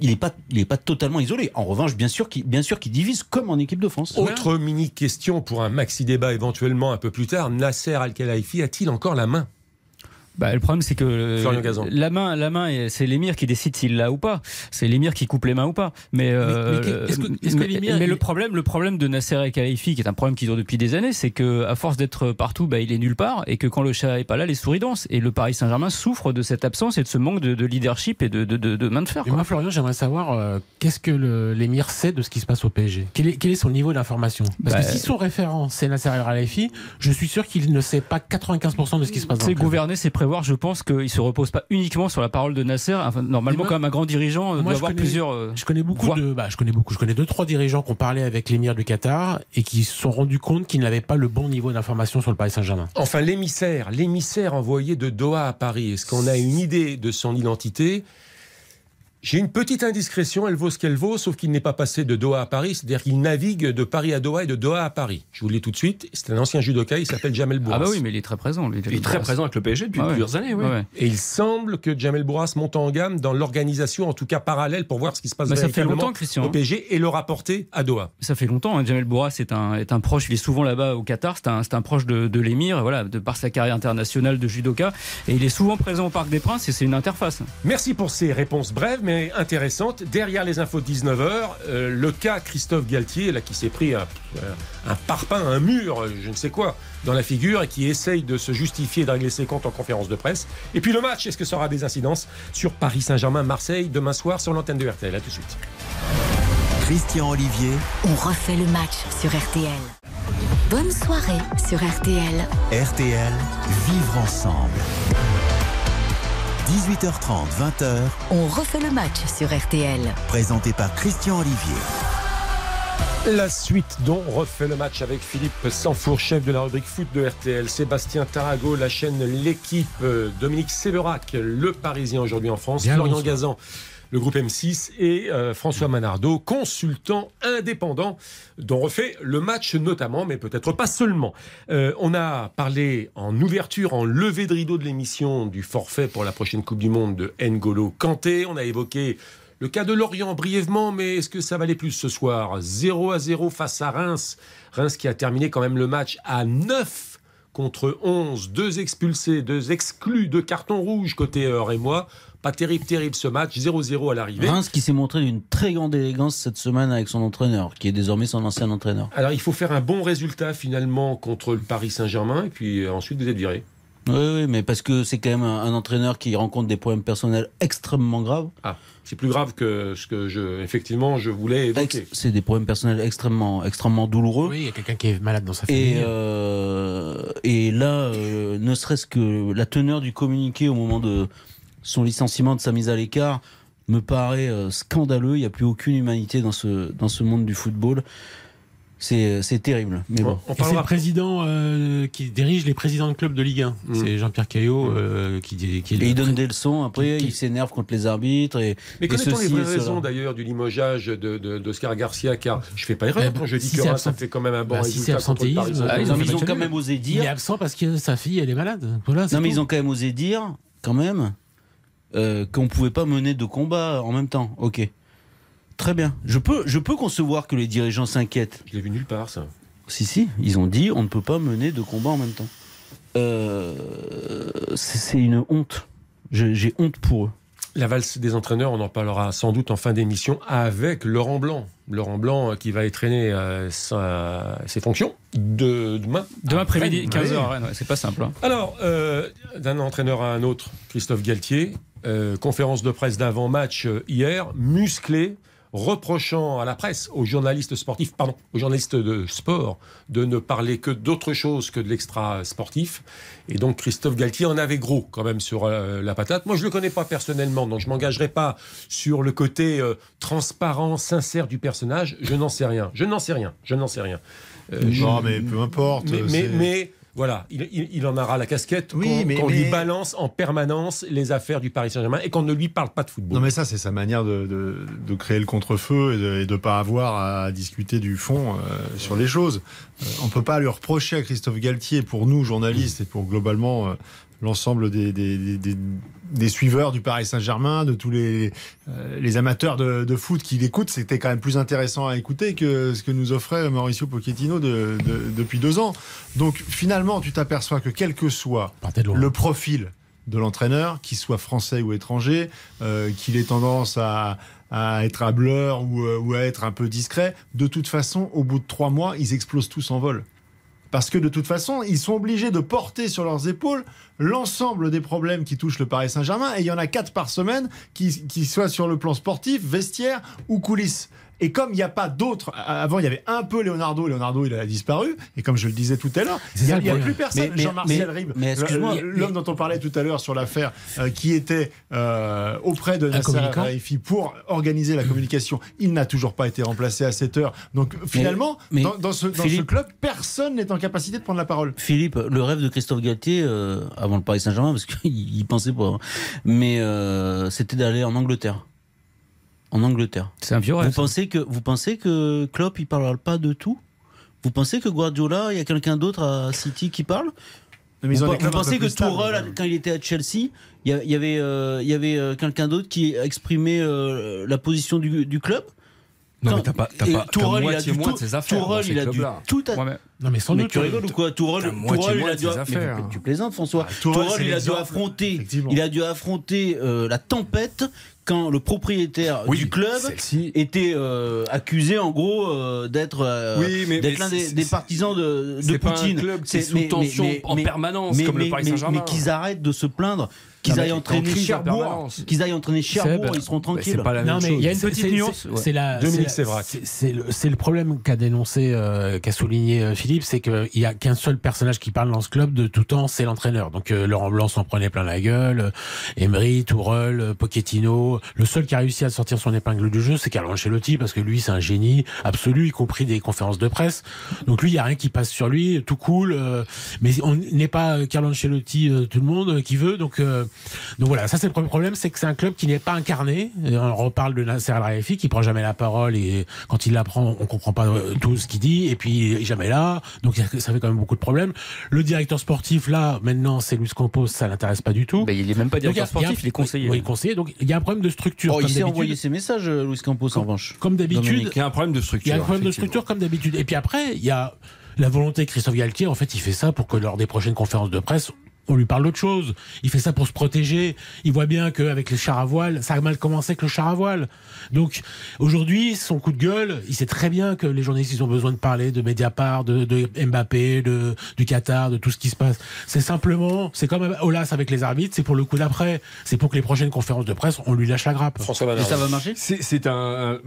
il n'est pas, il est pas totalement isolé. En revanche, bien sûr qu'il, bien sûr qu'il divise comme en équipe de France. Autre mini question pour un maxi débat éventuellement un peu plus tard. Nasser Al-Khelaifi a-t-il encore la main? Bah, le problème, c'est que la main, la main, c'est l'émir qui décide s'il l'a ou pas. C'est l'émir qui coupe les mains ou pas. Mais, euh, mais que- est-ce que- mais- l'émir, mais il- le problème, le problème de Nasser El Khelaifi, qui est un problème qui dure depuis des années, c'est que à force d'être partout, bah, il est nulle part, et que quand le chat est pas là, les souris dansent. Et le Paris Saint-Germain souffre de cette absence et de ce manque de, de leadership et de, de, de, de main de fer. Quoi. moi, Florian, j'aimerais savoir euh, qu'est-ce que l'émir sait de ce qui se passe au PSG quel est, quel est son niveau d'information? Parce Bah, que si son référent c'est Nasser El Khelaifi, je suis sûr qu'il ne sait pas 95% de ce qui se passe dans C'est gouverner, c'est prévoir. Je pense qu'il se repose pas uniquement sur la parole de Nasser. Enfin, normalement, moi- quand même, un grand dirigeant euh, moi, doit je avoir connais- plusieurs. euh, Je connais beaucoup voix. de, bah, je connais beaucoup. Je connais deux trois dirigeants qui ont parlé avec l'émir du Qatar et qui se sont rendus compte qu'ils n'avaient pas le bon niveau d'information sur le Paris Saint-Germain. Enfin, l'émissaire, l'émissaire envoyé de Doha à Paris, est-ce qu'on a une idée de son identité? J'ai une petite indiscrétion, elle vaut ce qu'elle vaut, sauf qu'il n'est pas passé de Doha à Paris, c'est-à-dire qu'il navigue de Paris à Doha et de Doha à Paris. Je vous le dis tout de suite, c'est un ancien judoka, il s'appelle Jamel Bourras. Ah bah oui, mais il est très présent. lui, Il est très présent avec le PSG depuis Ah ouais. plusieurs années. oui. Ouais. Et il semble que Jamel Bourras monte en gamme dans l'organisation, en tout cas parallèle, pour voir ce qui se passe Bah, ça fait longtemps, Christian. au PSG et le rapporter à Doha. Ça fait longtemps. Hein. Jamel Bourras est un, est un proche. Il est souvent là-bas au Qatar. C'est un, c'est un proche de, de l'émir, voilà, de par sa carrière internationale de judoka. Et il est souvent présent au Parc des Princes et c'est une interface. Merci pour ces réponses brèves. mais intéressante. Derrière les infos de 19h, euh, le cas Christophe Galtier, là, qui s'est pris un, un parpaing, un mur, je ne sais quoi, dans la figure et qui essaye de se justifier, de régler ses comptes en conférence de presse. Et puis le match, est-ce que ça aura des incidences sur Paris Saint-Germain-Marseille demain soir sur l'antenne de RTL A tout de suite. Christian Olivier, On refait le match sur RTL. Bonne soirée sur RTL. RTL, vivre ensemble. 18h30, 20h, On refait le match sur RTL. présenté par Christian Olivier. La suite dont refait le match avec Philippe Sanfour, chef de la rubrique foot de RTL, Sébastien Tarago, la chaîne L'équipe, Dominique Séverac, le Parisien aujourd'hui en France, Bien, Florian. Gazan, le groupe M6 et euh, François Manardo, consultant indépendant dont refait le match notamment, mais peut-être pas seulement. Euh, on a parlé en ouverture, en levée de rideau de l'émission du forfait pour la prochaine Coupe du Monde de N'Golo Kanté. On a évoqué le cas de Lorient brièvement, mais est-ce que ça valait plus ce soir? 0 à 0 face à Reims. Reims qui a terminé quand même le match à 9 contre 11. Deux expulsés, deux exclus, deux cartons rouges côté Heure et moi. Pas terrible, terrible ce match. 0-0 à l'arrivée. Reims qui s'est montré d'une très grande élégance cette semaine avec son entraîneur, qui est désormais son ancien entraîneur. Alors il faut faire un bon résultat finalement contre le Paris Saint-Germain et puis euh, ensuite vous êtes viré. Oui, oui, mais parce que c'est quand même un, un entraîneur qui rencontre des problèmes personnels extrêmement graves. Ah, c'est plus grave que ce que je, effectivement, je voulais évoquer. Ex- C'est des problèmes personnels extrêmement, extrêmement douloureux. Oui, il y a quelqu'un qui est malade dans sa Et, famille. euh, et là, euh, ne serait-ce que la teneur du communiqué au moment de son licenciement, de sa mise à l'écart, me paraît euh, scandaleux. Il n'y a plus aucune humanité dans ce, dans ce monde du football. C'est c'est terrible. Mais bon. On parlera président euh, qui dirige les présidents de club de Ligue 1. Mm. C'est Jean-Pierre Caillot euh, qui, dit- qui est le- Et il donne des leçons, après Qui- il s'énerve contre les arbitres. Et, Mais connaît-on les vraies raisons d'ailleurs du limogeage de- de- d'Oscar Garcia Car je fais pas erreur Eh ben, quand je dis si que absent- fait quand même un bon Bah, si résultat absentéisme. Ah, ils ont ils ont match quand nul. même osé Il est absent parce que sa fille, elle est malade. Voilà, Non, mais tout. ils ont quand même osé dire, quand même, euh, qu'on pouvait pas mener de combat en même temps. Ok. Très bien. Je peux, je peux concevoir que les dirigeants s'inquiètent. Je l'ai vu nulle part ça. Si, si, ils ont dit on ne peut pas mener de combat en même temps. Euh, c'est une honte. J'ai honte pour eux. La valse des entraîneurs, on en parlera sans doute en fin d'émission avec Laurent Blanc. Laurent Blanc euh, qui va étraîner euh, sa- ses fonctions de demain. Demain Après, après-midi, oui. 15h, c'est pas simple. hein. Alors, euh, d'un entraîneur à un autre, Christophe Galtier, euh, conférence de presse d'avant-match hier, musclé, reprochant à la presse, aux journalistes sportifs, pardon, aux journalistes de sport, de ne parler que d'autre chose que de l'extra sportif. Et donc Christophe Galtier en avait gros quand même sur euh, la patate. Moi, je le connais pas personnellement, donc je m'engagerai pas sur le côté euh, transparent, sincère du personnage. Je n'en sais rien. Je n'en sais rien. Je n'en sais rien. Euh, je- Non, mais peu importe. mais, mais, voilà, il, il- il en aura la casquette Oui, qu'on mais- qu'on lui balance en permanence les affaires du Paris Saint-Germain et qu'on ne lui parle pas de football. Non mais ça c'est sa manière de, de- de créer le contre-feu et de ne pas avoir à discuter du fond euh, sur les choses. Euh, on peut pas lui reprocher à Christophe Galtier, pour nous journalistes et pour globalement euh, l'ensemble des, des, des- suiveurs du Paris Saint-Germain, de tous les, euh, les amateurs de, de foot qui l'écoutent, c'était quand même plus intéressant à écouter que ce que nous offrait Mauricio Pochettino de- de- depuis deux ans. Donc finalement tu t'aperçois que quel que soit le profil de l'entraîneur, qu'il soit français ou étranger, euh, qu'il ait tendance à, à être hableur ou, euh, ou à être un peu discret, de toute façon, au bout de trois mois, ils explosent tous en vol. Parce que de toute façon, ils sont obligés de porter sur leurs épaules l'ensemble des problèmes qui touchent le Paris Saint-Germain. Et il y en a quatre par semaine, qui, qui soient sur le plan sportif, vestiaire ou coulisses. Et comme il n'y a pas d'autres, avant il y avait un peu Leonardo, Leonardo il a disparu, et comme je le disais tout à l'heure, il n'y a, y plus personne. Mais- Ribes, l'homme dont on parlait tout à l'heure sur l'affaire, euh, qui était euh, auprès de Nasser. Al-Khelaifi pour organiser la communication, il n'a toujours pas été remplacé à cette heure. Donc finalement, mais dans, dans ce, dans Philippe- ce club, personne n'est en capacité de prendre la parole. Philippe, le rêve de Christophe Galtier, euh, avant le Paris Saint-Germain, parce qu'il pensait pas, hein, mais euh, c'était d'aller en Angleterre. En Angleterre. C'est un vieux rêve. Vous pensez que vous pensez que Klopp il parlera pas de tout? Vous pensez que Guardiola, il y a quelqu'un d'autre à City qui parle? Mais ils Vous, vous pensez que Tourelle, quand quand il était à Chelsea, il y, avait, euh, il y avait euh, quelqu'un d'autre qui exprimait euh, la position du, du club? Non, Quand- mais t'as pas, t'as pas Tourelle, il a dû moins tout- de ses affaires. Tourelle, il a dû tout à- Ouais, Non, mais sans mais doute. tu rigoles ou quoi? Tourelle, Tourelle, il a dû. ses mais affaires. tu plaisantes, François. Tourelle, Tourelle, c'est il a dû affronter. Il a dû affronter euh, la tempête quand le propriétaire Oui, du club était euh, accusé en gros euh, d'être euh, Oui, l'un des, partisans de, de c'est pas un Poutine. club qui est C'est- sous tension en mais- permanence, mais- comme le Paris Saint-Germain. Mais qu'ils arrêtent de se plaindre, qu'ils aillent en entraîner Cherbourg, qu'ils aillent entraîner Cherbourg, ils seront Bah, tranquilles. c'est pas la même Non, mais. Il y a une petite nuance, c'est- le, c'est le problème qu'a dénoncé, euh, qu'a souligné euh, Philippe, c'est qu'il y a qu'un seul personnage qui parle dans ce club de tout temps, c'est l'entraîneur. Donc euh, Laurent Blanc s'en prenait plein la gueule, euh, Emery, Tourelle, Pochettino. Le seul qui a réussi à sortir son épingle du jeu, c'est Carlo Ancelotti, parce que lui, c'est un génie absolu, y compris des conférences de presse. Donc lui, il y a rien qui passe sur lui, tout cool. euh, mais on n'est pas Carlo Ancelotti, euh, tout le monde euh, qui veut. Donc euh, donc voilà, ça c'est le premier problème, c'est que c'est un club qui n'est pas incarné. Et on reparle de Nasser Al Khelaifi qui prend jamais la parole et quand il la prend, on comprend pas euh, tout ce qu'il dit et puis il est jamais là. Donc ça fait quand même beaucoup de problèmes. Le directeur sportif là, maintenant c'est Luis Campos, ça l'intéresse pas du tout. Bah, il est même pas Donc, directeur il y a- sportif, il est conseiller. Oui, il est conseiller. Donc il y a un problème de structure Oh, comme il s'est envoyé ses messages, euh, Luis Campos, en revanche. Comme d'habitude. Il y a un problème de structure. il y a un problème de structure comme d'habitude. Et puis après, il y a la volonté de Christophe Galtier. En fait, il fait ça pour que lors des prochaines conférences de presse, on lui parle d'autre chose. Il fait ça pour se protéger. Il voit bien qu'avec les chars à voile, ça a mal commencé avec le char à voile. Donc aujourd'hui, son coup de gueule, il sait très bien que les journalistes ils ont besoin de parler de Mediapart, de, de Mbappé, de, du Qatar, de tout ce qui se passe. C'est simplement, c'est comme Olas avec les arbitres, c'est pour le coup d'après. C'est pour que les prochaines conférences de presse, on lui lâche la grappe. François Et ça va marcher? C'est c'est un.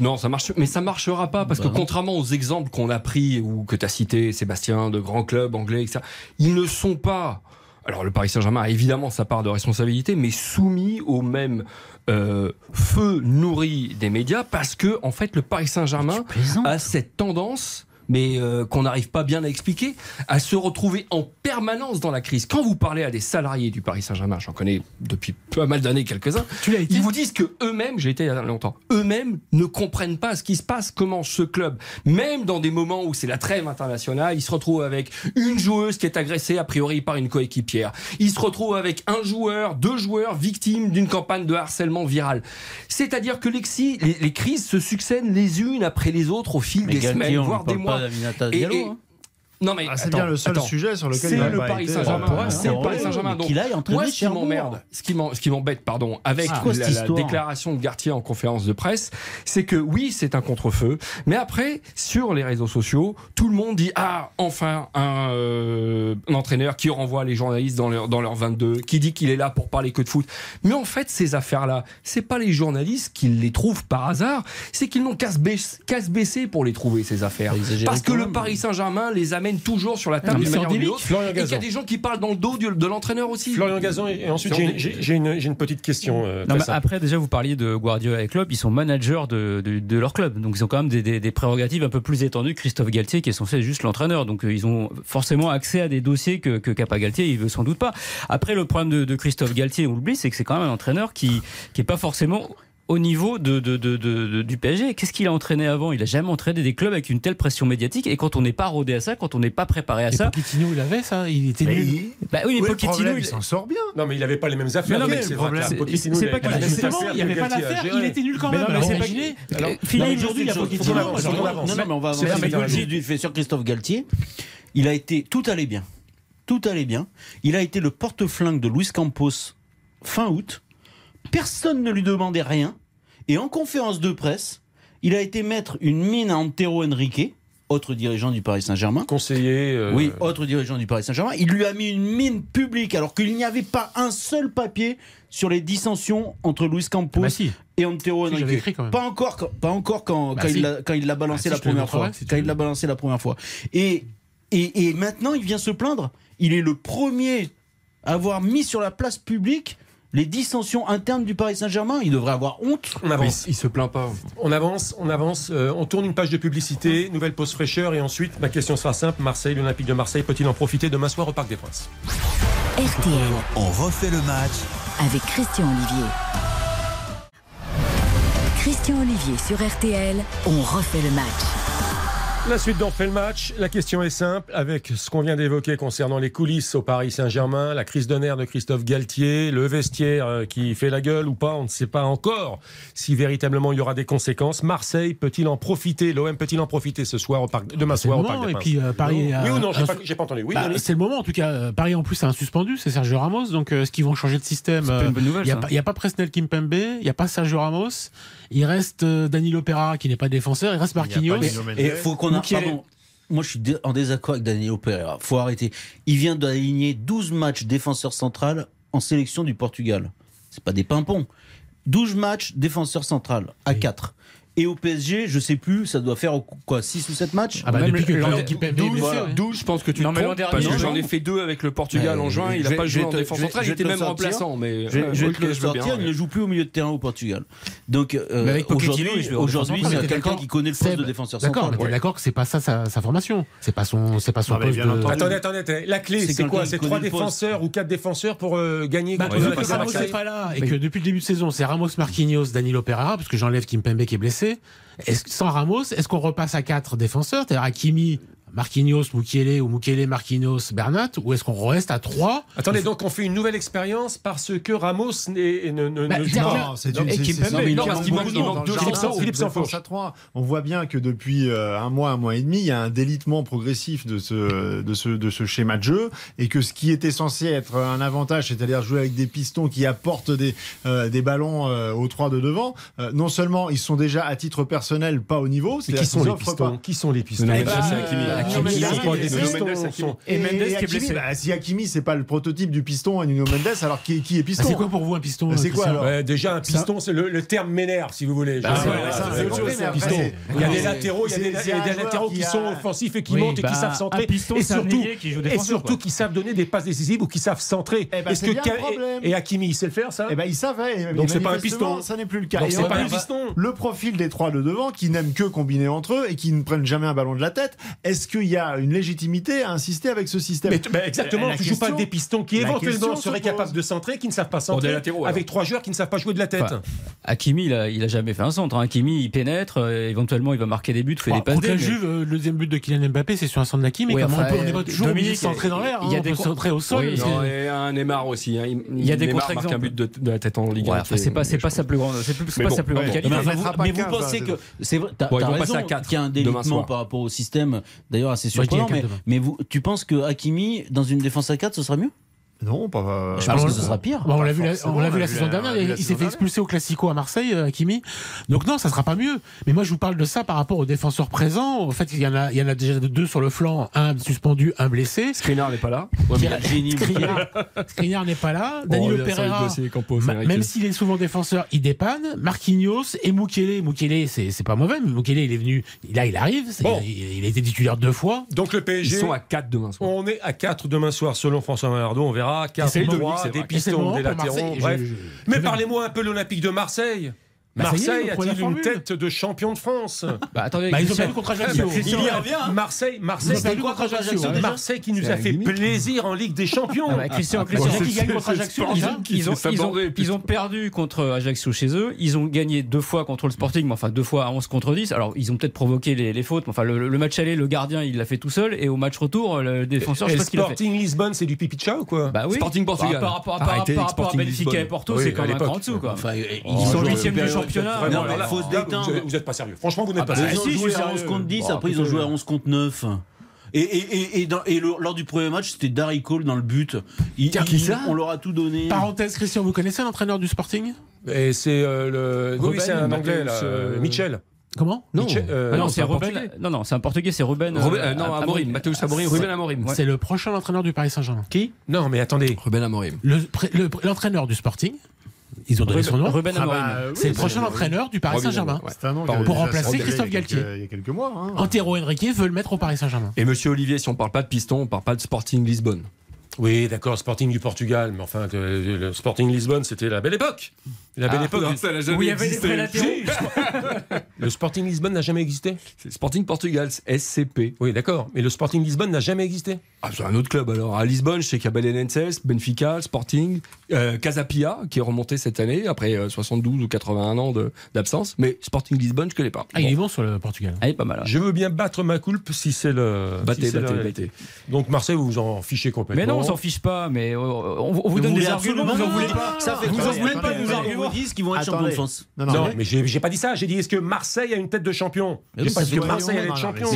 Non, ça marche. Mais ça marchera pas parce Bah que non. contrairement aux exemples qu'on a pris ou que tu as cité, Sébastien, de grands clubs anglais, etc., ils ne sont pas. Alors le Paris Saint-Germain a évidemment sa part de responsabilité, mais soumis au même euh, feu nourri des médias parce que en fait le Paris Saint-Germain a cette tendance mais euh, qu'on n'arrive pas bien à expliquer, à se retrouver en permanence dans la crise. Quand vous parlez à des salariés du Paris Saint-Germain, j'en connais depuis pas mal d'années quelques-uns, Tu l'as été ils vous disent que eux-mêmes, j'ai été il y a longtemps, eux-mêmes ne comprennent pas ce qui se passe, comment ce club, même dans des moments où c'est la trêve internationale, ils se retrouvent avec une joueuse qui est agressée a priori par une coéquipière. Ils se retrouvent avec un joueur, deux joueurs victimes d'une campagne de harcèlement viral. C'est-à-dire que l'exi- les, les crises se succèdent les unes après les autres au fil Mais des Galtier, semaines, voire des mois. d'Aminata Et- Diallo. et- hein. Non mais Ah, c'est bien le seul attends. sujet sur lequel C'est il le Paris Saint-Germain. euh, c'est le Paris Saint-Germain. Donc, qu'il aille entraîner moi, ce qui m'emmerde, ce qui m'en- ce qui m'embête, pardon, avec Ah, la, déclaration de Gartier en conférence de presse, c'est que oui, c'est un contre-feu, mais après, sur les réseaux sociaux, tout le monde dit ah, enfin un, euh, un entraîneur qui renvoie les journalistes dans leur dans leur 22, qui dit qu'il est là pour parler que de foot. Mais en fait, ces affaires-là, c'est pas les journalistes qui les trouvent par hasard, c'est qu'ils n'ont qu'à se, baisser, pour les trouver ces affaires. Exagéré Parce que le. Paris Saint-Germain les amène toujours sur la table mais d'une manière ou d'une endémique. autre. Florian Et qu'il y a des gens qui parlent dans le dos du- de l'entraîneur aussi. Florian Gazan, et et ensuite j'ai en- j'ai- j'ai une, j'ai une petite question. euh, Non, après, déjà, vous parliez de Guardiola et club, ils sont managers de, de, de leur club. Donc, ils ont quand même des, des, des prérogatives un peu plus étendues que Christophe Galtier, qui est censé être juste l'entraîneur. Donc, euh, ils ont forcément accès à des dossiers que, que Kappa Galtier, il veut sans doute pas. Après, le problème de, de Christophe Galtier, on l'oublie, c'est que c'est quand même un entraîneur qui, qui est pas forcément au niveau de, de, de, de- de- du PSG. Qu'est-ce qu'il a entraîné avant? Il a jamais entraîné des clubs avec une telle pression médiatique. Et quand on n'est pas rodé à ça, quand on n'est pas préparé à Et ça, Pochettino, il avait ça, il était Mais nul. il- bah oui, mais Pochettino, problème il- il s'en sort bien. Non, mais il n'avait pas les mêmes affaires. Non, mais c'est- Pochettino, c'est il pas il n'y avait pas l'affaire, il était nul quand même. non, mais Alors c'est pas- non, aujourd'hui, il y a Pochettino. Non, non, mais on va avancer. fait sur Christophe Galtier. Il a été, tout allait bien. Tout allait bien. Il a été le porte-flingue de Luis Campos fin août. Personne ne lui demandait rien. Et en conférence de presse, il a été mettre une mine à Antero Henrique, autre dirigeant du Paris Saint-Germain. Conseiller. euh, Oui, autre dirigeant du Paris Saint-Germain. Il lui a mis une mine publique alors qu'il n'y avait pas un seul papier sur les dissensions entre Luis Campos Bah si. et Antero Si, Henrique. Pas encore, quand- pas encore quand, Bah quand, si. il l'a- quand il l'a balancé Bah la première fois. quand il l'a balancé la première fois. Et, et, et maintenant, il vient se plaindre. Il est le premier à avoir mis sur la place publique les dissensions internes du Paris Saint-Germain. Il devrait avoir honte. On avance. il, il se plaint pas. On avance, on avance, euh, on tourne une page de publicité, nouvelle pause fraîcheur et ensuite ma question sera simple, Marseille, l'Olympique de Marseille peut-il en profiter demain soir au Parc des Princes? RTL On refait le match avec Christian Olivier. Christian Olivier sur RTL, on refait le match. La suite d'en fait le match. La question est simple. Avec ce qu'on vient d'évoquer concernant les coulisses au Paris Saint-Germain, la crise de nerfs de Christophe Galtier, le vestiaire euh, qui fait la gueule ou pas, on ne sait pas encore si véritablement il y aura des conséquences. Marseille peut-il en profiter? L'OM peut-il en profiter ce soir au parc, demain le soir au Parc des et Princes puis euh, Paris. a- Oui ou non J'ai pas, entendu. Oui, Bah, c'est le moment en tout cas. Euh, Paris en plus a un suspendu, c'est Sergio Ramos. Donc euh, est-ce qu'ils vont changer de système? Il n'y a pas Presnel Kimpembe, il n'y a pas Sergio Ramos. Il reste euh, Danilo Pereira qui n'est pas défenseur, il reste Marquinhos. Et faut qu'on a. Pardon. Moi, je suis en désaccord avec Danilo Pereira. Faut arrêter. Il vient d'aligner 12 matchs défenseur central en sélection du Portugal. C'est pas des pimpons. 12 matchs défenseur central à 4. Et au PSG, je sais plus, ça doit faire quoi 6 ou 7 matchs Ah bah Même depuis que le- Presnel le- Kimpembe est 12, blessé, voilà. ouais. 12, je pense que tu Non, te mais l'an trompes, dernier, parce que non. j'en ai fait deux avec le Portugal Ouais, en juin. Il n'a pas joué en défense centrale, il était même sortir. remplaçant. Mais Je, euh, je vais ok, te le bien, sortir, il ne joue plus au milieu de terrain au Portugal. Donc euh, aujourd'hui, c'est quelqu'un D'accord. qui connaît le poste de défenseur D'accord, central. mais t'es d'accord que c'est pas ça sa, formation. C'est pas son, c'est pas son poste. Attendez, attendez, attendez. La clé, C'est quoi C'est trois défenseurs ou quatre défenseurs pour euh, gagner Bah, contre vu la Ramos n'est pas là et que depuis le début de saison, c'est Ramos, Marquinhos, Danilo Pereira, parce que j'enlève Kimpembe qui est blessé. Sans Ramos, est-ce qu'on repasse à quatre défenseurs, c'est-à-dire Marquinhos, Mukiele ou Mukiele, Marquinhos, Bernat, ou est-ce qu'on reste à trois Attendez, donc on fait une nouvelle expérience parce que Ramos ne, ne, Bah, ne joue Derrière- pas. Non, c'est une c'est- c'est- Philippe San- c'est Philippe une défense Sanfourche. à trois. On voit bien que depuis euh, un mois, un mois et demi, il y a un délitement progressif de ce, de ce, de ce schéma de jeu et que ce qui était censé être un avantage, c'est-à-dire jouer avec des pistons qui apportent des, euh, des ballons euh, aux trois de devant, euh, non seulement ils sont déjà à titre personnel pas au niveau, c'est-à-dire qui sont les pistons. Qui sont les pistons Et Mendes qui est blessé. bah, si Hakimi c'est pas le prototype du piston à Nuno Mendes, alors qui, qui est Ah, piston C'est quoi pour vous un piston Bah, c'est quoi, alors déjà, un piston, c'est le, terme m'énerve, si vous voulez. Bah, Il y a des latéraux, il y a des, il qui sont offensifs et qui montent et qui savent centrer. et surtout, et surtout qui savent donner des passes décisives ou qui savent centrer. Eh Est-ce problème. et, Hakimi, il sait le faire, ça Eh ben, ils savaient. et- Donc c'est pas un piston. Ça n'est plus le cas. Donc c'est pas un piston. Le profil des trois de devant qui n'aiment que combiner entre eux et qui ne prennent jamais un ballon de la tête. Est-ce qu'il y a une légitimité à insister avec ce système Mais bah, exactement, La tu joues pas des pistons qui éventuellement seraient capables de centrer, qui ne savent pas centrer, latéraux, avec trois joueurs qui ne savent pas jouer de la tête. Enfin, Hakimi, il a, il a jamais fait un centre. hein. Hakimi, il pénètre, euh, éventuellement, il va marquer des buts, fait des passes. la mais- Juve, euh, le deuxième but de Kylian Mbappé, c'est sur un centre d'Hakim, mais Oui, comme enfin, on peut- on euh, toujours obligé de Dominique, centrer dans l'air. il y a hein, des peut centrer au sol. Et un Neymar aussi. hein. Il y a des contre-exemples. un but de, la tête en Ligue Ouais, 1. enfin, c'est pas, c'est pas sa plus grande, ouais. qualité. Mais, Il vous, mettra pas mais vous 15, pensez hein, que c'est vrai, raison qu'il y a un délitement par rapport au système, d'ailleurs assez surprenant. Mais, mais vous, tu penses que Hakimi dans une défense à 4 ce sera mieux? Non, pas. Je Bah, pense que ce sera pire. Bon, on l'a Pas vu, la, saison dernière, vu il, la il s'est fait expulser au Classico à Marseille, euh, Hakimi. Donc non, ça sera pas mieux. Mais moi, je vous parle de ça par rapport aux défenseurs présents. En fait, il y en a, il y en a déjà deux sur le flanc, un suspendu, un blessé. Skriniar n'est pas là. Skriniar n'est pas là. Danilo Oh, le Pereira, même s'il est souvent défenseur, il dépanne. Marquinhos et Mukele. Mukele, c'est c'est pas mauvais, mais Mukele, il est venu. Là, il arrive. c'est- Bon. Il, il a été titulaire deux fois. Donc le Ils PSG. sont à 4 demain soir. On est à 4 demain soir selon François Malardo, on verra. 4 c'est le droits, Dominique, c'est des pistons, des Marseille. bref. Mais parlez-moi un peu de l'Olympique de Marseille. Bah, Marseille a-t-il une tête de champion de France? Bah, attendez, Bah, ils ont perdu contre Ajaccio. Il y revient, hein. Marseille, Marseille, Ils ont perdu contre Ajaccio. Marseille qui nous a fait plaisir en Ligue des Champions. Bah, Christian, Sporting ils ont, s'est ils, ont, sabordé, ils ont perdu contre Ajaccio chez eux. Ils ont gagné deux fois contre le Sporting, mais enfin deux fois à 11 contre 10. Alors ils ont peut-être provoqué les, les fautes. mais Enfin, le, le match aller, le gardien, il l'a fait tout seul. Et au match retour, le défenseur, Et je sais le pas ce qu'il a fait. Sporting Lisbonne, c'est du pipi de chat ou quoi? Bah oui. Sporting Portugal. Par rapport à, Sporting Benfica et. Porto, c'est quand même en dessous. Ils sont jouent huitièmes du supérieur. Championnat. Vraiment, Non, là, fausse Là, déteinte. vous, vous êtes pas sérieux. Franchement, vous n'êtes pas bah, sérieux. Ils ont si, je joué suis à sérieux. 11 contre 10, Bon, après ils ont joué à 11 contre 9. Et, et, et, et, dans- et le- lors du premier match, c'était Darry Cole dans le but. Il- Tiens, il- qui ça On leur a tout donné. Parenthèse, Christian, vous connaissez l'entraîneur du Sporting? Et c'est euh, le. Oui, c'est un anglais, là. Matthäus, euh, euh, Mitchell. Comment? Non. Mitchell, euh, Ah non, c'est Ruben. Portugais. Non, non, c'est un portugais, c'est Ruben. euh, Ruben- euh, non, Am- Amorim. Mathéus Amorim. Ruben Amorim. Ouais. C'est le prochain entraîneur du Paris Saint-Germain. Qui? Non, mais attendez. Ruben Amorim. Le pré- le- L'entraîneur du Sporting, ils ont donné Ruben, son nom. Ruben Ah bah, oui, C'est le prochain entraîneur du Paris Saint-Germain. Ouais. Pour remplacer Christophe Galtier. Il y a quelques mois. hein. Antero Henrique veut le mettre au Paris Saint-Germain. Et Monsieur Olivier, si on parle pas de piston, on parle pas de Sporting Lisbonne. Oui, d'accord, Sporting du Portugal, mais enfin, que- le Sporting Lisbonne, c'était la belle époque. La belle Ah, époque. non, ça n'a jamais Où il y avait des existé. prélatéraux. Le Sporting Lisbonne n'a jamais existé? C'est Sporting Portugal, c'est SCP. Oui, d'accord, mais le Sporting Lisbonne n'a jamais existé. Ah, c'est un autre club alors. À Lisbonne, je sais qu'il y a Belenenses, Benfica, Sporting, euh, Casapia qui est remonté cette année après euh, 72 ou 81 ans de- d'absence. Mais Sporting Lisbonne, je connais pas. Ah, il est bon sur le Portugal. Ah, il est pas mal. ouais. Je veux bien battre ma coulpe si c'est le. Battez, si battez, battez. Donc Marseille, vous vous en fichez complètement. Mais non, on s'en fiche pas, mais euh, on, on vous donne des arguments, absolument vous en pas. voulez pas. Ça fait Vous vous en voulez pas nous vous arguments. disent qu'ils vont être champions de. France. Non, Non, non, mais- j'ai pas dit ça. J'ai dit est-ce que Marseille a une tête de champion? J'ai pas dit que Marseille allait être champion.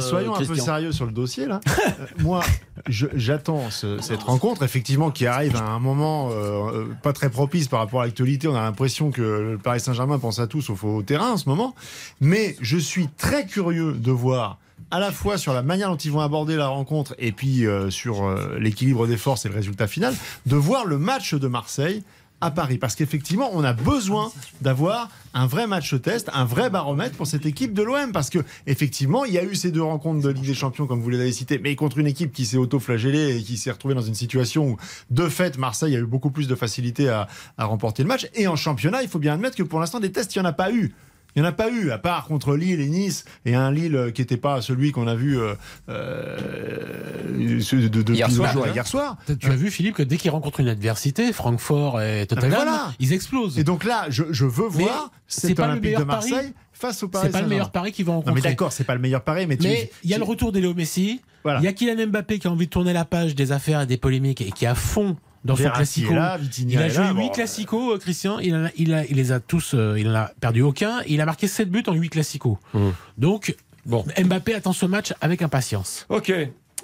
Soyons un peu sérieux. Sur le dossier là. Euh, moi, j'attends ce- cette rencontre, effectivement, qui arrive à un moment euh, euh, pas très propice par rapport à l'actualité. On a l'impression que le Paris Saint-Germain pense à tout sauf au terrain en ce moment. Mais je suis très curieux de voir à la fois sur la manière dont ils vont aborder la rencontre et puis sur l'équilibre des forces et le résultat final, de voir le match de Marseille à Paris. Parce qu'effectivement, on a besoin d'avoir un vrai match test, un vrai baromètre pour cette équipe de l'OM. Parce que effectivement, il y a eu ces deux rencontres de Ligue des Champions, comme vous les avez citées, mais contre une équipe qui s'est auto-flagellée et qui s'est retrouvée dans une situation où, de fait, Marseille a eu beaucoup plus de facilité à, à remporter le match. Et en championnat, il faut bien admettre que pour l'instant, des tests, il n'y en a pas eu. Il n'y en a pas eu, à part contre Lille et Nice, et un Lille euh, qui n'était pas celui qu'on a vu euh, euh, de, de- Hier depuis soir. le jour à hier soir. Tu as vu, Philippe, que dès qu'ils rencontrent une adversité, Francfort et Tottenham, Ah, mais voilà. ils explosent. Et donc là, je, je veux Mais voir c'est cet pas le Olympique meilleur de Marseille pari. face au Paris C'est pas le meilleur pari qu'ils vont Non rencontrer. mais d'accord, c'est pas le meilleur pari, mais tu- Mais il y a le retour d'Eléo Messi. Voilà. Il y a Kylian Mbappé qui a envie de tourner la page des affaires et des polémiques et qui est à fond dans son classico. là, Il a joué là, 8 bon, classicos, euh, Christian. Il, en a- il, a- il les a tous. euh, il en a perdu aucun. Il a marqué 7 buts en 8 classicos. Mmh. Donc, Bon. Mbappé attend ce match avec impatience. Ok.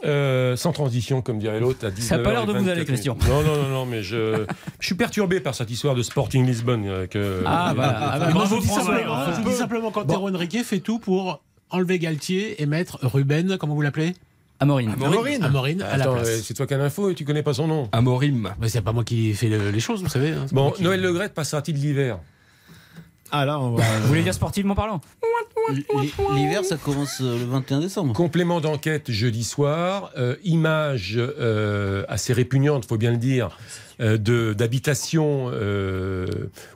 Euh, sans transition, comme dirait l'autre, à 19 Ça a pas l'air de vous aller, Christian. Non, non, non, non, mais je, je suis perturbé par cette histoire de Sporting Lisbonne. que, Ah, voilà. Ah, bah, moi, bravo, je vous dis François. simplement, je vous dis simplement qu'Antero Henrique fait tout pour enlever Galtier et mettre Ruben, comment vous l'appelez? Amorine. Amorine. Amorine à la Attends, place. c'est toi qui as l'info et tu connais pas son nom. Amorim. Mais c'est pas moi qui fais le- les choses, vous savez. hein, c'est Bon, moi qui- Noël Legrette passera-t-il l'hiver? Ah là, on va- Vous voulez dire sportivement parlant? L'hiver, ça commence euh, le 21 décembre. Complément d'enquête jeudi soir, euh, image euh, assez répugnante, faut bien le dire, euh, de d'habitation euh,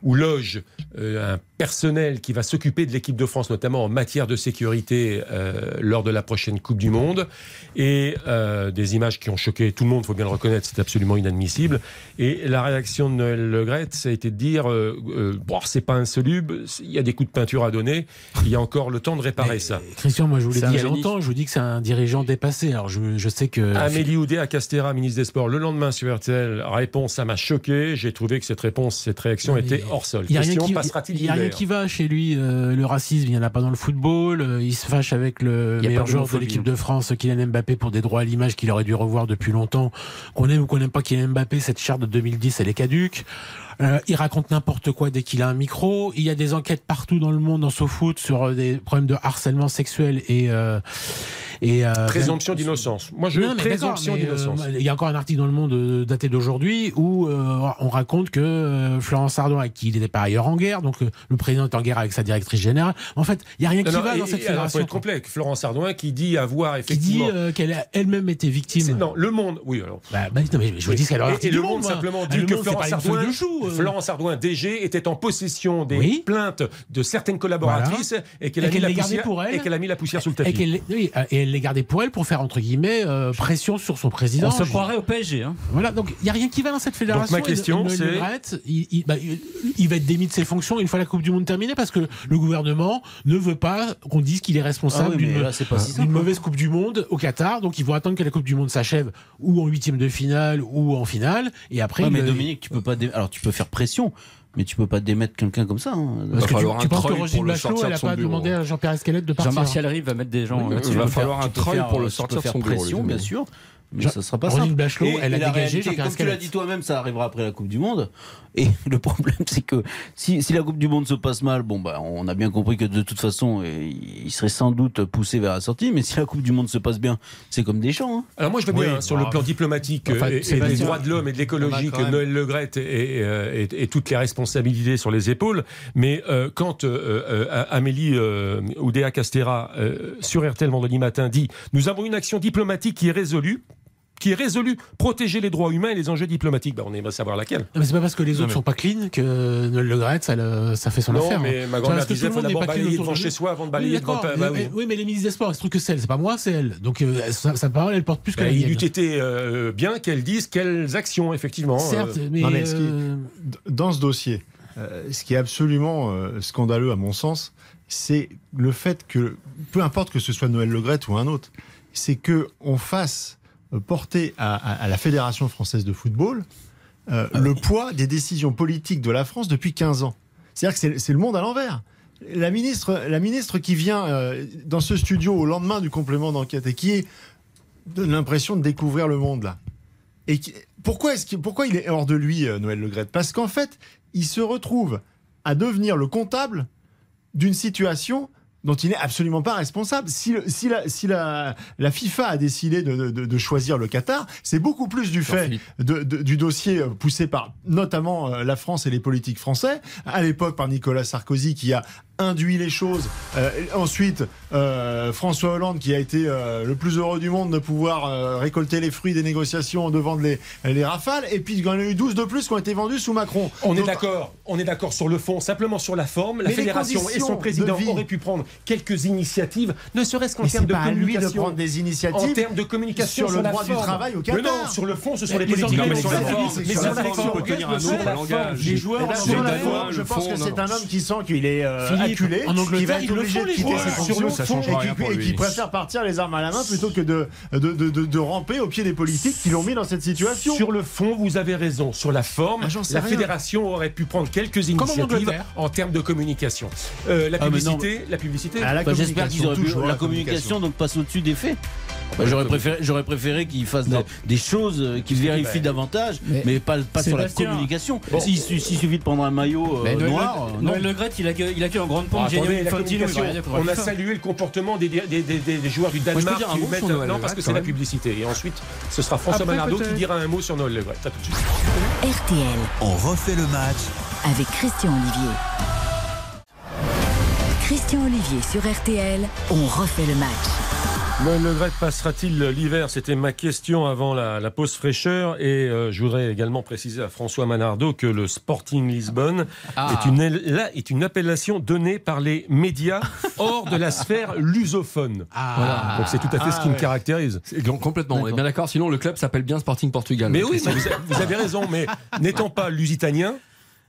ou loge euh, un personnel qui va s'occuper de l'équipe de France, notamment en matière de sécurité euh, lors de la prochaine Coupe du Monde, et euh, des images qui ont choqué tout le monde, faut bien le reconnaître, c'est absolument inadmissible. Et la réaction de Noël Legrette, ça a été de dire, euh, euh, bon, c'est pas insoluble, il y a des coups de peinture à donner, il y a encore le temps de réparer ça. Christian, moi je vous l'ai dit il y a longtemps, je vous dis que c'est un dirigeant dépassé. Alors je, je sais que. Amélie Oudéa Castera, ministre des Sports, le lendemain sur RTL, réponse, ça m'a choqué. J'ai trouvé que cette réponse, cette réaction Non, était hors sol. Il n'y a, rien Question, qui- passera-t-il il y a rien qui va chez lui. euh, le racisme, il n'y en a pas dans le football. euh, il se fâche avec le meilleur joueur de l'équipe hein. de France, Kylian Mbappé, pour des droits à l'image qu'il aurait dû revoir depuis longtemps. Qu'on aime ou qu'on n'aime pas Kylian Mbappé, cette charte de 2010, elle est caduque. Euh, il raconte n'importe quoi dès qu'il a un micro. Il y a des enquêtes partout dans le monde, en SoFoot, sur euh, des problèmes de harcèlement sexuel et. euh, et euh, Présomption d'innocence. Moi, je non, présomption mais, d'innocence. euh, il y a encore un article dans le Monde euh, daté d'aujourd'hui où euh, on raconte que euh, Florence Ardouin, avec qui il était par ailleurs en guerre, donc euh, le président est en guerre avec sa directrice générale. En fait, il y a rien qui Non, non, va et- dans cette faut fédération. être complet. Florence Ardouin qui dit avoir Qui dit effectivement. euh, qu'elle a elle-même été victime. non, le monde. Oui, alors. Bah, bah, mais je vous dis qu'elle a Et, et le monde moi. simplement Ah, dit que Florence Ardouin, euh. Florence DG, était en possession des Oui. plaintes de certaines collaboratrices et qu'elle a, et qu'elle a mis la poussière sous le tapis. euh, et elle les gardait pour elle pour faire entre guillemets euh, pression sur son président. On se Je- croirait au PSG. Hein. Voilà, donc il n'y a rien qui va dans cette fédération. Donc, ma question, c'est- il, il- bah, il- il va être démis de ses fonctions une fois la Coupe du Monde terminée parce que le gouvernement ne veut pas qu'on dise qu'il est Ah responsable oui, mais d'une simple. mauvaise Coupe du Monde au Qatar. Donc ils vont attendre que la Coupe du Monde s'achève ou en huitième de finale ou en finale. Et après, Ouais, mais Dominique, tu peux pas. dé- Alors, tu peux faire pression, mais tu peux pas démettre quelqu'un comme ça. hein. Parce va que tu, falloir tu un penses que le Bachelot, sortir elle a pas bureau. demandé à Jean-Pierre Esquelette de partir Jean-Martial Rive va mettre des gens. Oui, euh, il dessus. va Tu peux falloir un faire, pour le euh, sortir de son bureau, pression, bien sûr. Mais Jean- ça sera pas Roselyne simple. Bachelot, elle a dégagé réalité, Comme tu l'as dit toi-même, ça arrivera après la Coupe du Monde. Et le problème, c'est que si, si la Coupe du Monde se passe mal, bon, bah, on a bien compris que de toute façon, euh, il serait sans doute poussé vers la sortie. Mais si la Coupe du Monde se passe bien, c'est comme des champs. hein. Alors moi je veux bien Oui, hein, sur bah, le plan diplomatique enfin, euh, et, c'est et des droits de l'homme et de l'écologie On a quand que Noël Legrette et, et, euh, et- et toutes les responsabilités sur les épaules, mais euh, quand euh, euh, Amélie euh, Oudéa Castera euh, sur RTL vendredi matin dit nous avons une action diplomatique qui est résolue. Qui est résolue. Protéger les droits humains et les enjeux diplomatiques. Bah, on aimerait savoir laquelle. Non, mais c'est pas parce que les autres mais- sont pas clean que Noël Le Graët, ça, le- ça fait son Non, affaire. mais hein. ma C'est grand-mère disait, tout le faut d'abord pas clean balayer autour devant de chez soi avant de Oui, balayer devant bah Mais- oui. Oui, mais les ministres des Sports, se trouve que c'est elle. C'est pas moi, c'est elle. Donc euh, sa, sa parole, elle porte plus que Bah, la il eût été euh, bien qu'elle dise quelles actions, effectivement. Certes, euh, mais, non, mais ce qui- euh, dans ce dossier, euh, ce qui est absolument euh, scandaleux à mon sens, c'est le fait que, peu importe que ce soit Noël Legrette ou un autre, c'est que on fasse euh, porter à, la Fédération française de football euh, le poids des décisions politiques de la France depuis 15 ans. C'est-à-dire que c'est- le monde à l'envers. La ministre, la ministre qui vient euh, dans ce studio au lendemain du complément d'enquête et qui donne l'impression de découvrir le monde là. Et pourquoi, est-ce pourquoi il est hors de lui, euh, Noël Legrette Parce qu'en fait, il se retrouve à devenir le comptable d'une situation dont il n'est absolument pas responsable. Si, le- si, la, si la, la FIFA a décidé de, de- de choisir le Qatar, c'est beaucoup plus du fait de- du dossier euh, poussé par notamment euh, la France et les politiques français, à l'époque par Nicolas Sarkozy qui a induit les choses, Euh, ensuite euh, François Hollande qui a été euh, le plus heureux du monde de pouvoir euh, récolter les fruits des négociations, de vendre les, les rafales, et puis il y en a eu 12 de plus qui ont été vendus sous Macron. On est d'accord, on est d'accord sur le fond, simplement sur la forme. La Mais fédération et son président auraient pu prendre quelques initiatives, ne serait-ce qu'en Mais termes de pas à lui de communication. prendre des En initiatives termes de communication sur le la droit du travail au Mais Qatar. non, sur le fond, ce sont les Les politiques. Mais sur la forme, mais sur sur la forme, forme, on peut tenir un sur autre la langage. forme. les joueurs en sur la Angleterre, forme, le je pense que c'est un homme qui sent qu'il est acculé, en Angleterre, qui va être obligé de quitter ses fonctions et qui- rien pour et lui. qui préfère partir les armes à la main plutôt que de, de, de, de- de ramper au pied des politiques qui l'ont mis dans cette situation. Sur le fond, vous avez raison. Sur la forme, Ah, la rien. fédération aurait pu prendre quelques en initiatives en termes de communication. Euh, la Ah, publicité, la publicité. Bah, J'espère qu'ils auraient pu toujours, la communication donc passe au-dessus des faits. Bah, j'aurais préféré, j'aurais préféré qu'ils fassent des, choses, euh, qu'ils vérifient davantage, mais- mais, pas, pas sur la communication. Bon. S'il s'il suffit de prendre un maillot euh, noir, Le, non. Noël Le Graët, il accueille, il accueille en grande Bon, pompe attendez, contre On a salué le comportement des, des, des, des- des joueurs du Danemark dire un qui mot mettent sur Noël non parce que c'est la publicité. Et ensuite, ce sera François Manardo qui dira un mot sur Noël Le Graët. À tout de suite. RTL On refait le match avec Christian Olivier. Christian Olivier sur RTL, on refait le match. Noël Le Graët passera-t-il l'hiver? C'était ma question avant la, la pause fraîcheur. Et euh, je voudrais également préciser à François Manardo que le Sporting Lisbonne Ah. est, une, là, est une appellation donnée par les médias hors de la sphère lusophone. Ah. Donc c'est tout à fait ce qui Ah, me caractérise. C'est- Complètement, on est bien d'accord. Sinon, le club s'appelle bien Sporting Portugal. Mais oui, mais vous, a- vous avez raison. Mais n'étant pas lusitanien,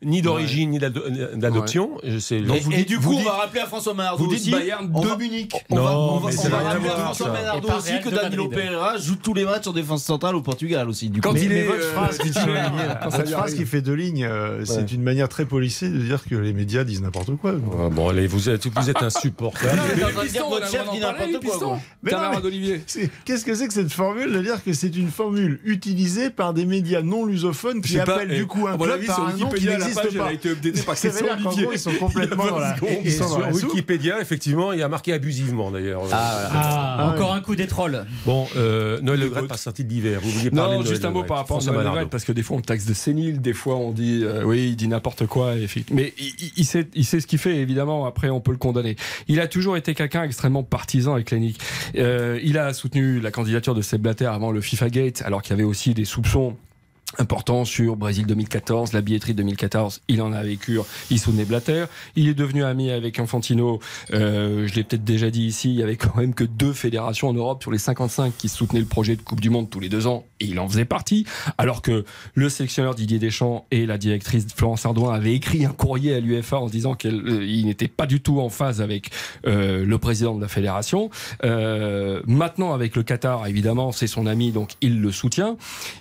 ni d'origine, ni d'ado- d'adoption. Et, du vous coup, on dites- va rappeler à François Manardo vous dites aussi. Bayern on de va- Munich. On va, Non, on va- on va rappeler à François aussi que Danilo. Pereira joue tous les matchs en défense centrale au Portugal aussi. Du. Quand il mais est votre euh, phrase, votre arrive. qui fait deux lignes, euh, Ouais. c'est une manière très policée de dire que les médias disent n'importe quoi. Ah, bon, allez, vous êtes, vous êtes insupportable. Votre chef dit n'importe quoi. Camarade Olivier. Qu'est-ce que c'est que cette formule de dire que c'est une formule utilisée par des médias non lusophones qui appellent du coup un club par sur un nom qui Wikipédia, n'existe elle a pas. été updatée par Christian Olivier. gros, ils sont complètement dans la, Et ils sont dans sur la. Wikipédia, effectivement, il y a marqué abusivement d'ailleurs. Ah, Ah, encore un coup des trolls. Bon, euh, Noël Le Graët pas sorti d'hiver. Vous vouliez parler Non, de juste un mot par rapport à Noël Le. Graët, parce que des fois on le taxe de sénile, des fois on dit euh, oui, il dit n'importe quoi. Mais il, il- il sait, il sait ce qu'il fait, évidemment. Après, on peut le condamner. Il a toujours été quelqu'un extrêmement partisan et clinique. Euh, il a soutenu la candidature de Seb Blatter avant le FIFA Gate, alors qu'il y avait aussi des soupçons important sur Brésil 2014, la billetterie 2014, il en a vécu, il soutenait Blatter, il est devenu ami avec Infantino, euh, je l'ai peut-être déjà dit ici, il y avait quand même que deux fédérations en Europe sur les 55 qui soutenaient le projet de Coupe du Monde tous les deux ans, et il en faisait partie, alors que le sélectionneur Didier Deschamps et la directrice Florence Ardouin avaient écrit un courrier à l'UFA en disant qu'il n'était pas du tout en phase avec euh, le président de la fédération. Euh, maintenant, avec le Qatar, évidemment, c'est son ami, donc il le soutient.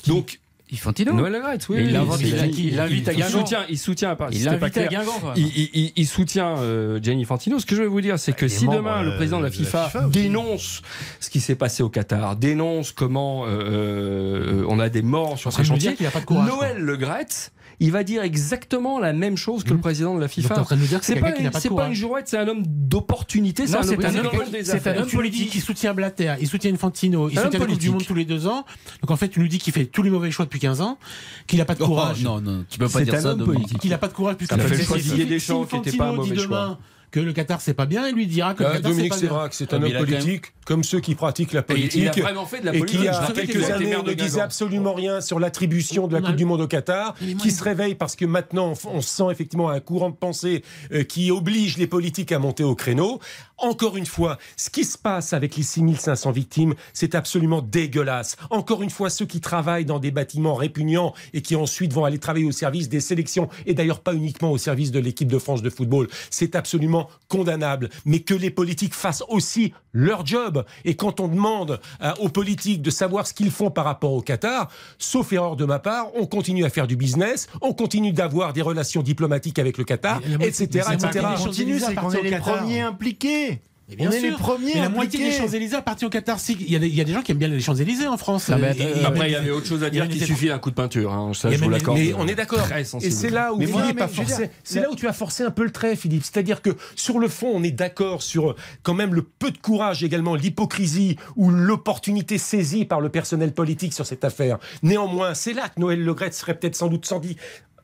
Donc, Infantino. Noël Le oui. Il oui, il- il- il à Guingamp. soutient, il soutient, pas, Il invité à. Guingamp. Il, soutient euh, Gianni Infantino. Ce que je vais vous dire, c'est que est si demain le euh, président de la FIFA, dénonce ce qui s'est passé au Qatar, dénonce comment euh, euh, on a des morts sur ces chantiers, qu'il a pas de courage. Noël Le Graët, il va dire exactement la même chose que le Mmh. président de la Donc, t'es FIFA. en train de nous dire que c'est pas, qui n'a pas pas une courage. jouette, c'est un homme d'opportunité, c'est un, homme- un des un politique. qu'il soutient Blatter, il soutient Infantino, il Un soutient la Coupe du. Monde tous les deux ans. Donc en fait, tu nous dis qu'il fait tous les mauvais choix depuis 15 ans, qu'il n'a pas de Oh, courage. non, non, tu peux pas dire un ça homme de politique. qu'il n'a pas de courage puisque Il a fait le Fédération- choix de Didier si Deschamps, qui était pas un mauvais demain choix. Que le Qatar c'est pas bien, et lui dira que le Ah, Qatar c'est Dominique pas bien. Sévrac, c'est Ah, un mais homme il même- politique, comme ceux qui pratiquent la Et il- politique. il a vraiment fait de la et qui, Je a quelques a été années, ne disait absolument rien sur l'attribution de la Coupe du Monde au Qatar, qui il- se réveille parce que maintenant, on sent effectivement un courant de pensée euh, qui oblige les politiques à monter au créneau. Encore une fois, ce qui se passe avec les 6500 victimes, c'est absolument dégueulasse. Encore une fois, ceux qui travaillent dans des bâtiments répugnants et qui ensuite vont aller travailler au service des sélections, et d'ailleurs pas uniquement au service de l'équipe de France de football, c'est absolument condamnable. Mais que les politiques fassent aussi leur job. Et quand on demande euh, aux politiques de savoir ce qu'ils font par rapport au Qatar, sauf erreur de ma part, on continue à faire du business, on continue d'avoir des relations diplomatiques avec le Qatar, Mais etc. mais etc. continue, c'est à qu'on est les Qatar. premiers impliqués. Mais bien on est sûr. les premiers Mais la moitié des. Champs-Élysées appartient au Qatar. Si, Il y, a des, il y a des gens qui aiment bien les Champs-Élysées en France. Non, mais Et- attends, et- Après, il y avait autre chose à dire était- suffit d'un coup de peinture. hein. Ça, Mais- je vous mais- l'accorde. Mais on est d'accord. Et c'est là où Mais Philippe a forcé. C'est là où tu as forcé un peu le trait, Philippe. C'est-à-dire que sur le fond, on est d'accord sur euh, quand même le peu de courage, également l'hypocrisie ou l'opportunité saisie par le personnel politique sur cette affaire. Néanmoins, c'est là que Noël Legrette serait peut-être sans doute sans dit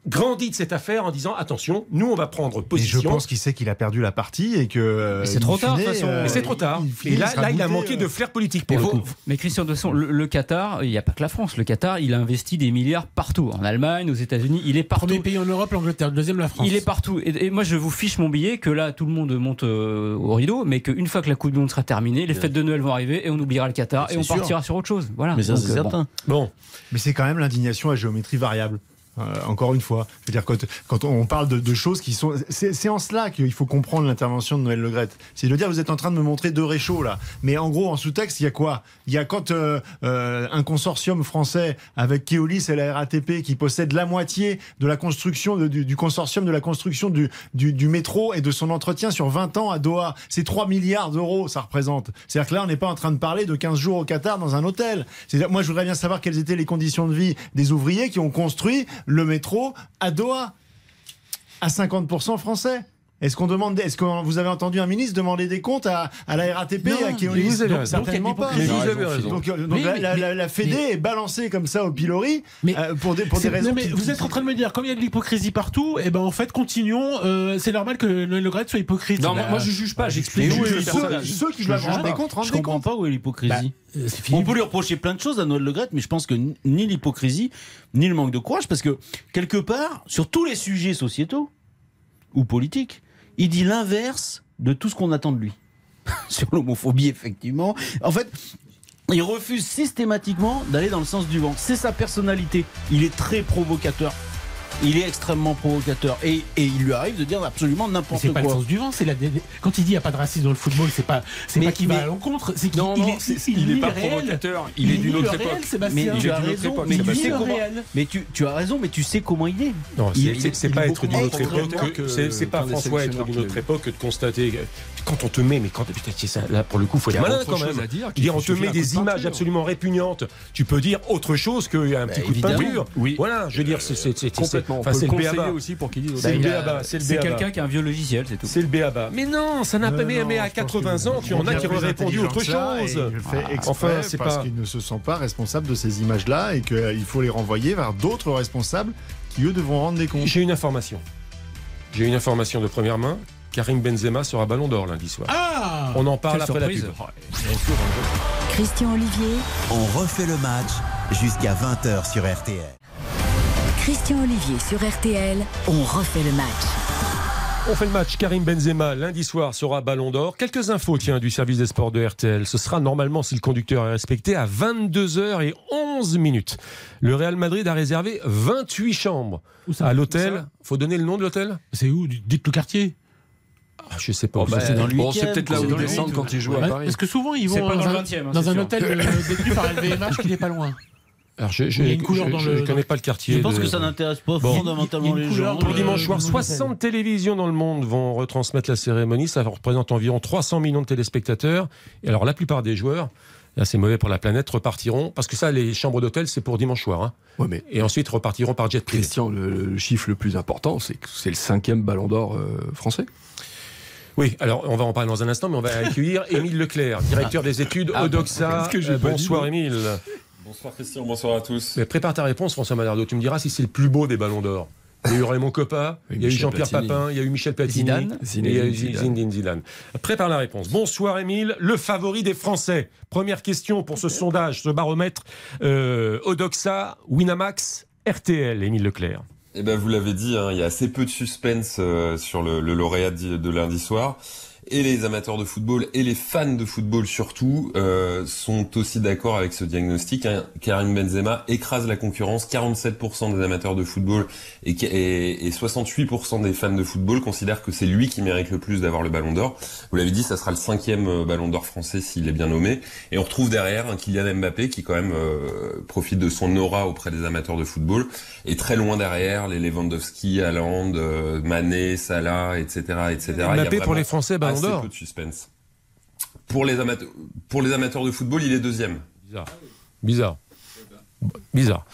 grandi de cette affaire en disant attention, nous on va prendre Et je position. pense qu'il sait qu'il a perdu la partie et que. euh, Mais c'est trop tard, de fine, toute façon. euh, Mais c'est trop tard. in fine, Et là, il a manqué euh, de flair politique pour Mais, le coup. mais Christian de Son, le, le Qatar, il n'y a pas que la France. Le Qatar, il a investi des milliards partout. En Allemagne, aux États-Unis, il est partout. Premier pays en Europe, l'Angleterre, deuxième la France. Il est partout. Et, et moi, je vous fiche mon billet que là, tout le monde monte euh, au rideau, mais qu'une fois que la Coupe du Monde sera terminée, les fêtes de Noël vont arriver et on oubliera le Qatar et on sûr. partira sur autre chose. Voilà. Mais ça, c'est euh, bon. certain. Bon, Mais c'est quand même l'indignation à géométrie variable. Euh, encore une fois, je veux dire quand, quand on parle de, de choses qui sont, c'est en cela qu'il faut comprendre l'intervention de Noël Legrette. C'est de dire vous êtes en train de me montrer deux réchauds là, mais en gros en sous-texte il y a quoi? Il y a quand euh, euh, un consortium français avec Keolis et la RATP qui possède la moitié de la construction du, du consortium de la construction du, du, du métro et de son entretien sur 20 ans à Doha, c'est 3 milliards d'euros ça représente. C'est-à-dire que là on n'est pas en train de parler de 15 jours au Qatar dans un hôtel. C'est-à-dire moi je voudrais bien savoir quelles étaient les conditions de vie des ouvriers qui ont construit le métro à Doha à 50% français. Est-ce qu'on demande, est-ce que vous avez entendu un ministre demander des comptes à, à la RATP, Non, à Keolis vous avez Donc. Certainement pas. mais vous avez raison. Donc, euh, donc Oui, la, mais- la- la- la mais- Fédé mais- est balancée comme ça au pilori Mais- euh, pour des, pour des raisons. non, mais qui- vous êtes en train de me dire, comme il y a de l'hypocrisie partout, et ben en fait, continuons. euh, c'est normal que Noël Le Graët soit hypocrite. Non, Bah, moi, je juge pas, j'explique Mais juste oui, le ceux, ceux qui Je doivent juge rendre pas. des comptes, rendent Je des comprends comptes. pas où est l'hypocrisie. euh, c'est On peut lui reprocher plein de choses à Noël Le Graët, mais je pense que ni l'hypocrisie, ni le manque de courage, parce que quelque part, sur tous les sujets sociétaux ou politiques, il dit l'inverse de tout ce qu'on attend de lui. sur l'homophobie, effectivement. En fait, il refuse systématiquement d'aller dans le sens du vent. C'est sa personnalité. Il est très provocateur. Il est extrêmement provocateur. Et, et il lui arrive de dire absolument n'importe c'est pas le quoi. sens du vent, c'est la. Quand il dit il n'y a pas de racisme dans le football, c'est pas, c'est pas qu'il va à l'encontre, c'est qu'il Non, il non, est, c'est- il n'est pas provocateur, il est d'une autre réel, époque. Sébastien. Mais tu est as raison, époque, mais tu sais comment. réel. Mais tu, tu as raison, mais tu sais comment il est. Non, c'est- pas est être d'une autre époque. C'est pas François être d'une autre époque que de constater. Quand on te met, mais quand putain, c'est ça, là pour le coup, faut être malin autre quand chose même. à dire Je veux qu'il dire, on te met des images peinture. absolument répugnantes. Tu peux dire autre chose qu'un petit coup de peinture. Oui. Voilà, je veux dire, c'est Complètement. On enfin, peut c'est le béaba. aussi pour qu'il dise C'est le il a- béaba, c'est le C'est béaba. quelqu'un qui a un vieux logiciel, c'est tout. C'est le béaba. Mais non, ça n'a pas. Mais, à je pense 80 que ans, tu en as qui auraient répondu autre chose. Enfin, c'est parce pas- qu'ils ne se sentent pas responsables de ces images-là et qu'il faut les renvoyer vers d'autres responsables qui, eux, devront rendre des comptes. J'ai une information. J'ai une information de première main. Karim Benzema sera Ballon d'Or lundi soir. Ah On en parle après surprise. la pub. Christian Olivier, On refait le match jusqu'à 20h sur RTL. Christian Olivier sur RTL, on refait le match. On fait le match. Karim Benzema, lundi soir, sera Ballon d'Or. Quelques infos, tiens, du service des sports de RTL. Ce sera normalement, si le conducteur est respecté, à 22h11 minutes. Le Real Madrid a réservé 28 chambres Où ça à l'hôtel. Faut donner le nom de l'hôtel? C'est où? Dites le quartier. Ah, Je sais pas. Oh, bah, c'est dans le bon, c'est peut-être là c'est où ils descendent quand ils jouent à Paris. Parce que souvent ils C'est vont pas dans, dans le un, 20e, hein, dans c'est un sûr. hôtel euh, détenu par LVMH qui n'est pas loin. Alors, je, je, Il y a une couleur je- dans je le- connais pas le quartier. Je pense de- que ça n'intéresse pas Bon. fondamentalement les gens. Pour Euh, dimanche soir, dans le 60 télévisions dans le monde vont retransmettre la cérémonie. Ça représente environ 300 millions de téléspectateurs. Et alors, la plupart des joueurs, là c'est mauvais pour la planète, repartiront. Parce que ça, les chambres d'hôtel, c'est pour dimanche soir. hein. Ouais, mais Et ensuite, repartiront par jet privé. Christian, le, le chiffre le plus important, c'est que c'est le cinquième ballon d'or euh, français. Oui, alors on va en parler dans un instant, mais on va accueillir Émile Leclerc, directeur des études Ah, Odoxa. que j'ai Euh, bonsoir. Émile. Bonsoir Christian, bonsoir à tous. Mais prépare ta réponse, François Malardo. Tu me diras si c'est le plus beau des ballons d'or. Il y a eu Raymond Coppa, il y a eu Jean-Pierre. Papin, il y a eu Michel Platini. Zidane. et il y a eu Zinedine Zidane. Zidane. Prépare la réponse. Bonsoir Émile, le favori des Français. Première question pour ce sondage, ce baromètre. Euh, Odoxa, Winamax, RTL, Émile Leclerc. Eh ben, vous l'avez dit, hein, il y a assez peu de suspense euh, sur le, lauréat de lundi soir. Et les amateurs de football et les fans de football surtout euh, sont aussi d'accord avec ce diagnostic. hein. Karim Benzema écrase la concurrence. 47% des amateurs de football et, et, et 68% des fans de football considèrent que c'est lui qui mérite le plus d'avoir le Ballon d'Or. Vous l'avez dit, ça sera le cinquième euh, Ballon d'Or français s'il est bien nommé. Et on retrouve derrière un Kylian Mbappé qui quand même euh, profite de son aura auprès des amateurs de football. Et très loin derrière, les Lewandowski, Haaland, euh, Mané, Salah, etc. etc. Il y a Mbappé pour les Français, Ballon assez d'Or. peu de suspense. Pour les, amateurs, pour les amateurs de football, il est deuxième. Bizarre. Bizarre. Bizarre.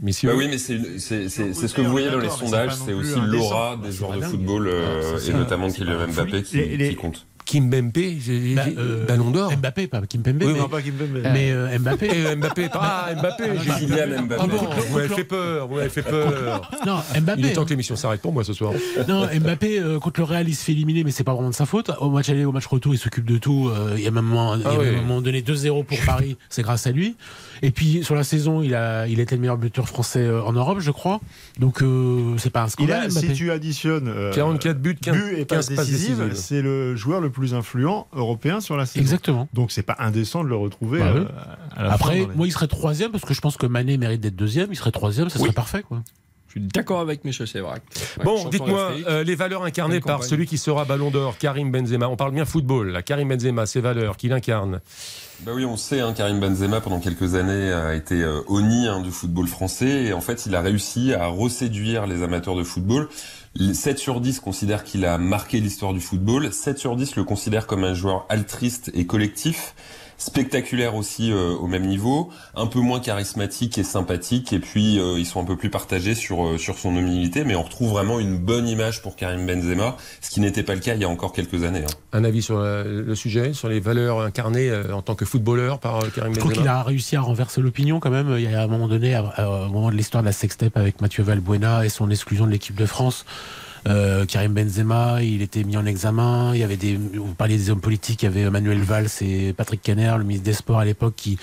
Messieurs. Bah oui, mais c'est une- c'est c'est- c'est ce que vous voyez dans les mais sondages, c'est aussi l'aura des joueurs de football euh, c'est et notamment Kylian Mbappé qui, Les- les- qui compte. Kim Mbappé, j'ai- j'ai- Bah, euh, Ballon d'Or. Mbappé, pas Kim Pembe, Oui, mais, Non, pas Kimpembe. mais, euh, Mbappé. Et Mbappé, ah Mbappé, j'ai. Kylian Mbappé. Ah bon, vous m'avez fait peur, vous fait peur. Non, Il est Mbappé. temps que l'émission s'arrête pour moi ce soir. Non, Mbappé euh, contre le Real, il se fait éliminer, mais c'est pas vraiment de sa faute. Au match aller, au match retour, il s'occupe de tout. Il y a même un, il y a Ah oui. un moment donné 2-0 pour Paris, c'est grâce à lui. Et puis sur la saison, il a, il était le meilleur buteur français euh, en Europe, je crois. Donc euh, c'est pas un Il scandale. a, Mbappé. si tu additionnes euh, 44 buts, 15, buts et passes 15 passes décisives, décisives. c'est le joueur le plus influent européen sur la saison. Exactement. Donc c'est pas indécent de le retrouver. Bah euh, oui. à la Après, moi, il serait troisième parce que je pense que Mané mérite d'être deuxième. Il serait troisième, ça serait Oui. parfait, quoi. Je suis d'accord avec Michel Sévrac. Ouais, Bon, dites-moi, euh, les valeurs incarnées par campagne. celui qui sera Ballon d'Or, Karim Benzema. On parle bien football, là. Karim Benzema, ses valeurs qu'il incarne. Bah oui, on sait, hein, Karim Benzema pendant quelques années a été euh, honni hein, du football français et en fait il a réussi à reséduire les amateurs de football. Les 7 sur 10 considèrent qu'il a marqué l'histoire du football, 7 sur 10 le considèrent comme un joueur altruiste et collectif, spectaculaire aussi euh, au même niveau, un peu moins charismatique et sympathique et puis euh, ils sont un peu plus partagés sur euh, sur son humilité mais on retrouve vraiment une bonne image pour Karim Benzema, ce qui n'était pas le cas il y a encore quelques années. hein. Un avis sur euh, le sujet, sur les valeurs incarnées euh, en tant que footballeur par euh, Karim Je trouve qu'il Benzema a réussi à renverser l'opinion quand même. Il y a un moment donné, à- à- au moment de l'histoire de la sextape avec Mathieu Valbuena et son exclusion de l'équipe de France, euh, Karim Benzema, il était mis en examen. Il y avait des, vous parliez des hommes politiques, il y avait Manuel Valls et Patrick Caner, le ministre des Sports à l'époque, qui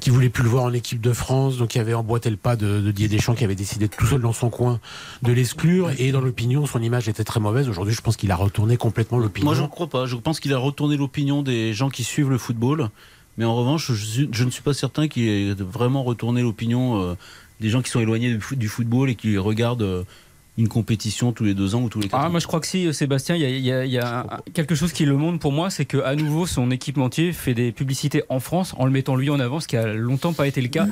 qui voulait plus le voir en équipe de France. Donc il y avait emboîté le pas de, de Didier Deschamps qui avait décidé tout seul dans son coin de l'exclure. Et dans l'opinion, son image était très mauvaise. Aujourd'hui, je pense qu'il a retourné complètement l'opinion. Moi, je ne crois pas. Je pense qu'il a retourné l'opinion des gens qui suivent le football. Mais en revanche, je, ne suis pas certain qu'il ait vraiment retourné l'opinion euh, des gens qui sont éloignés du football et qui regardent euh, une compétition tous les deux ans ou tous les quatre Ah, ans. moi je crois que si, Sébastien, il y a, il y a- il y a un- quelque chose qui le montre pour moi, c'est qu'à nouveau son équipementier fait des publicités en France en le mettant lui en avant, ce qui a longtemps pas été le cas.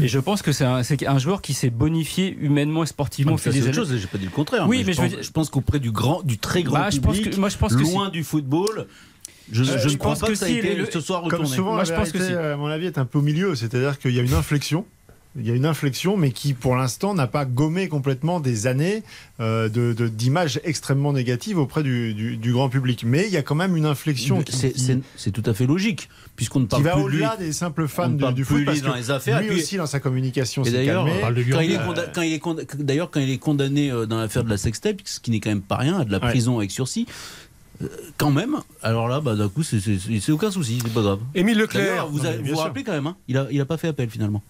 Et je pense que c'est un, joueur qui s'est bonifié humainement et sportivement Ah, c'est des autre chose, j'ai pas dit le contraire. Oui, mais, mais je, pense, dire- je pense qu'auprès du grand, du très grand Bah, je pense public, que- moi, je pense que loin si. du football, je, Euh, je je ne crois pense pas que que ça a si, été le- ce soir Comme retourné. souvent, Moi, la je pense que si. à mon avis, est un peu au milieu. C'est-à-dire qu'il y a une inflexion. Il y a une inflexion, mais qui, pour l'instant, n'a pas gommé complètement des années euh, de- de- d'images extrêmement négatives auprès du, du- du grand public. Mais il y a quand même une inflexion qui, C'est- qui- tout à fait logique, puisqu'on ne qui parle va plus de lui. au-delà des simples fans du, du foot. Parce dans que les affaires, lui puis- aussi, dans sa communication, Et s'est d'ailleurs, calmé. quand il est quand il est d'ailleurs, quand il est condamné euh, dans l'affaire de la sextape, ce qui n'est quand même pas rien, à de la Ouais. prison avec sursis, euh, quand même, alors là, bah, d'un coup, c'est- aucun souci, c'est pas grave. Émile Leclerc. Vous Non, vous, vous rappelez quand même, hein, il, a, il a pas fait appel finalement.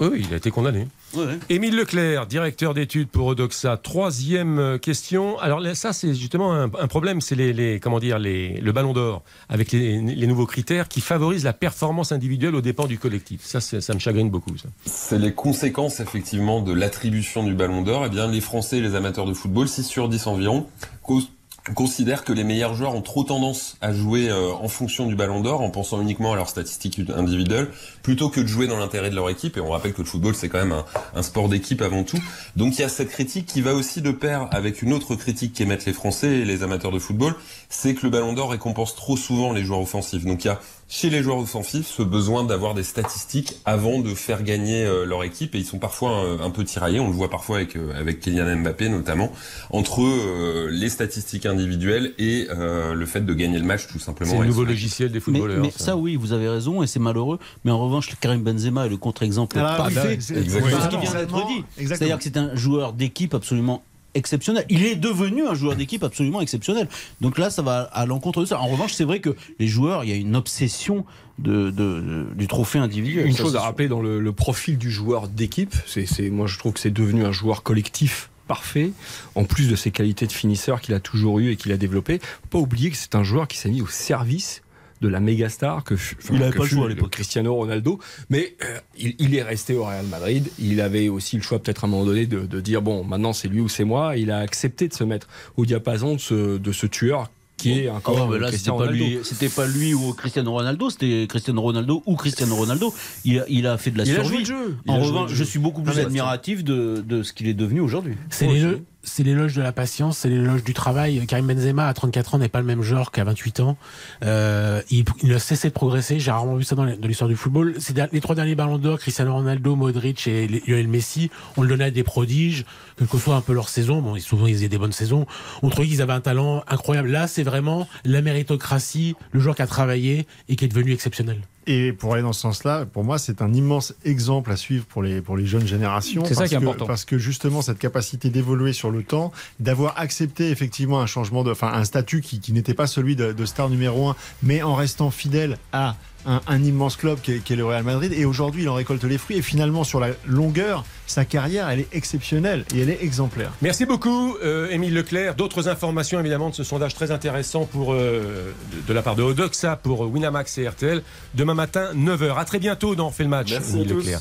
Oui, il a été condamné. Ouais. Émile Leclerc, directeur d'études pour Odoxa. Troisième euh, question. Alors là, ça, c'est justement un, un problème, c'est les, les- comment dire, les, le Ballon d'Or avec les, les nouveaux critères qui favorisent la performance individuelle aux dépens du collectif. Ça, ça me chagrine beaucoup. C'est les conséquences effectivement de l'attribution du Ballon d'Or. Eh bien, les Français et les amateurs de football, 6 sur 10 environ, cause- considèrent que les meilleurs joueurs ont trop tendance à jouer euh, en fonction du Ballon d'Or, en pensant uniquement à leurs statistiques individuelles, plutôt que de jouer dans l'intérêt de leur équipe. Et on rappelle que le football, c'est quand même un, un sport d'équipe avant tout. Donc il y a cette critique qui va aussi de pair avec une autre critique qu'émettent les Français et les amateurs de football, c'est que le Ballon d'Or récompense trop souvent les joueurs offensifs. Donc il y a chez les joueurs offensifs ce besoin d'avoir des statistiques avant de faire gagner euh, leur équipe et ils sont parfois euh, un peu tiraillés, on le voit parfois avec euh, avec Kylian Mbappé notamment entre euh, les statistiques individuelles et euh, le fait de gagner le match tout simplement. C'est le nouveau logiciel des Mais, footballeurs. mais ça, oui, vous avez raison, et c'est malheureux. Mais en revanche, Karim Benzema est le contre-exemple Ah, parfait c'est- ce qui vient d'être dit. C'est-à-dire que c'est un joueur d'équipe absolument exceptionnel. Il est devenu un joueur d'équipe absolument exceptionnel. Donc là, ça va à l'encontre de ça. En revanche, c'est vrai que les joueurs, il y a une obsession de, de- du trophée individuel. Une Ça, chose à rappeler dans le, le profil du joueur d'équipe, c'est, moi je trouve que c'est devenu un joueur collectif parfait, en plus de ses qualités de finisseur qu'il a toujours eu et qu'il a développé. Pas oublier que c'est un joueur qui s'est mis au service de la méga star que Il avait que pas fut choix à le l'époque. Cristiano Ronaldo, mais euh, il, il est resté au Real Madrid. Il avait aussi le choix peut-être à un moment donné de, de dire bon maintenant c'est lui ou c'est moi. Il a accepté de se mettre au diapason de ce, de ce tueur qui est Ah encore ouais, mais euh, là, c'était Cristiano pas, Ronaldo. lui, c'était pas lui ou Cristiano Ronaldo, c'était Cristiano Ronaldo ou Cristiano Ronaldo. Il a, il a fait de la Il a survie. joué le jeu. En a joué revanche, je jeu. suis beaucoup Ah, plus mais admiratif de, de ce qu'il est devenu aujourd'hui. C'est l'éloge, c'est l'éloge de la patience, c'est l'éloge du travail. Karim Benzema à 34 ans n'est pas le même genre qu'à 28 ans. Euh, il, il a cessé de progresser. J'ai rarement vu ça dans l'histoire du football. Les trois derniers ballons d'or, Cristiano Ronaldo, Modric et Lionel Messi, on le donnait à des prodiges, quelle que soit un peu leur saison. Bon, souvent ils faisaient des bonnes saisons. On trouvait qu'ils avaient un talent incroyable. Là, c'est vraiment la méritocratie, le joueur qui a travaillé et qui est devenu exceptionnel. Et pour aller dans ce sens-là, pour moi, c'est un immense exemple à suivre pour les, pour les jeunes générations. C'est ça qui est que- important. Parce que justement, cette capacité d'évoluer sur le temps, d'avoir accepté effectivement un changement de, enfin, un statut qui, qui n'était pas celui de, de star numéro un, mais en restant fidèle à un, un immense club qui est, le Real Madrid. Et aujourd'hui, il en récolte les fruits. Et finalement, sur la longueur, sa carrière, elle est exceptionnelle et elle est exemplaire. Merci beaucoup, euh, Émile Leclerc. D'autres informations, évidemment, de ce sondage très intéressant pour, euh, de, de la part de Odoxa pour Winamax et RTL. Demain matin, 9h. À très bientôt dans On fait le match, Merci Émile. Leclerc.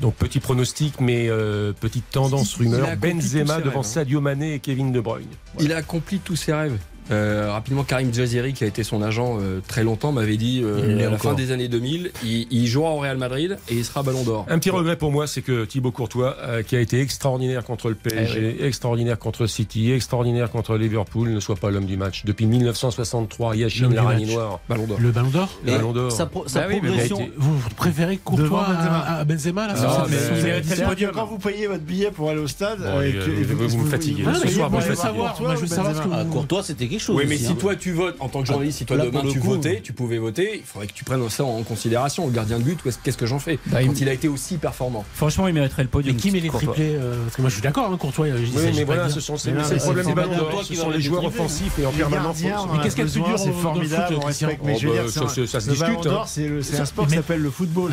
Donc, petit pronostic, mais euh, petite tendance rumeur. Benzema devant rêves, hein. Sadio Mané et Kevin De Bruyne. Il a accompli tous ses rêves. Euh, rapidement, Karim Jaziri, qui a été son agent euh, très longtemps, m'avait dit euh, à la encore. fin des années 2000, il, il jouera au Real Madrid et il sera Ballon d'Or. Un petit regret pour moi, c'est que Thibaut Courtois, euh, qui a été extraordinaire contre le PSG, extraordinaire contre City, extraordinaire contre Liverpool, ne soit pas l'homme du match. Depuis 1963, Yachine L'homme du Larani match. Noir. Ballon d'Or. Le ballon d'or Le Ballon d'Or. Sa, pro- sa Bah progression. été- vous, préférez Courtois Benzema. à, à Benzema là Non, sur mais- Quand vous payez votre billet pour aller au stade, Bon, euh, euh, et vous- vous me fatiguez. Ce soir, vous savoir ce que Benzema Ah, Courtois, c'était quelque chose. Oui, mais aussi, si hein. toi tu votes, en tant que journaliste, si toi Là, demain tu coup, votais, tu pouvais voter, il faudrait que tu prennes ça en considération. Le gardien de but, qu'est-ce que j'en fais Bah, Quand il- il a été aussi performant. Franchement, il mériterait le podium. Mais qui met les triplés euh, Parce que moi je suis d'accord, hein, Courtois. Oui, mais voilà, ce sont c'est le problème d'or. Ce qui sont les joueurs offensifs et en permanence. en Mais qu'est-ce qu'il y a de plus dur c'est formidable, on respecte. Mais Oh, je veux bah, dire, ça, se le discute, hein. c'est un sport qui s'appelle le football.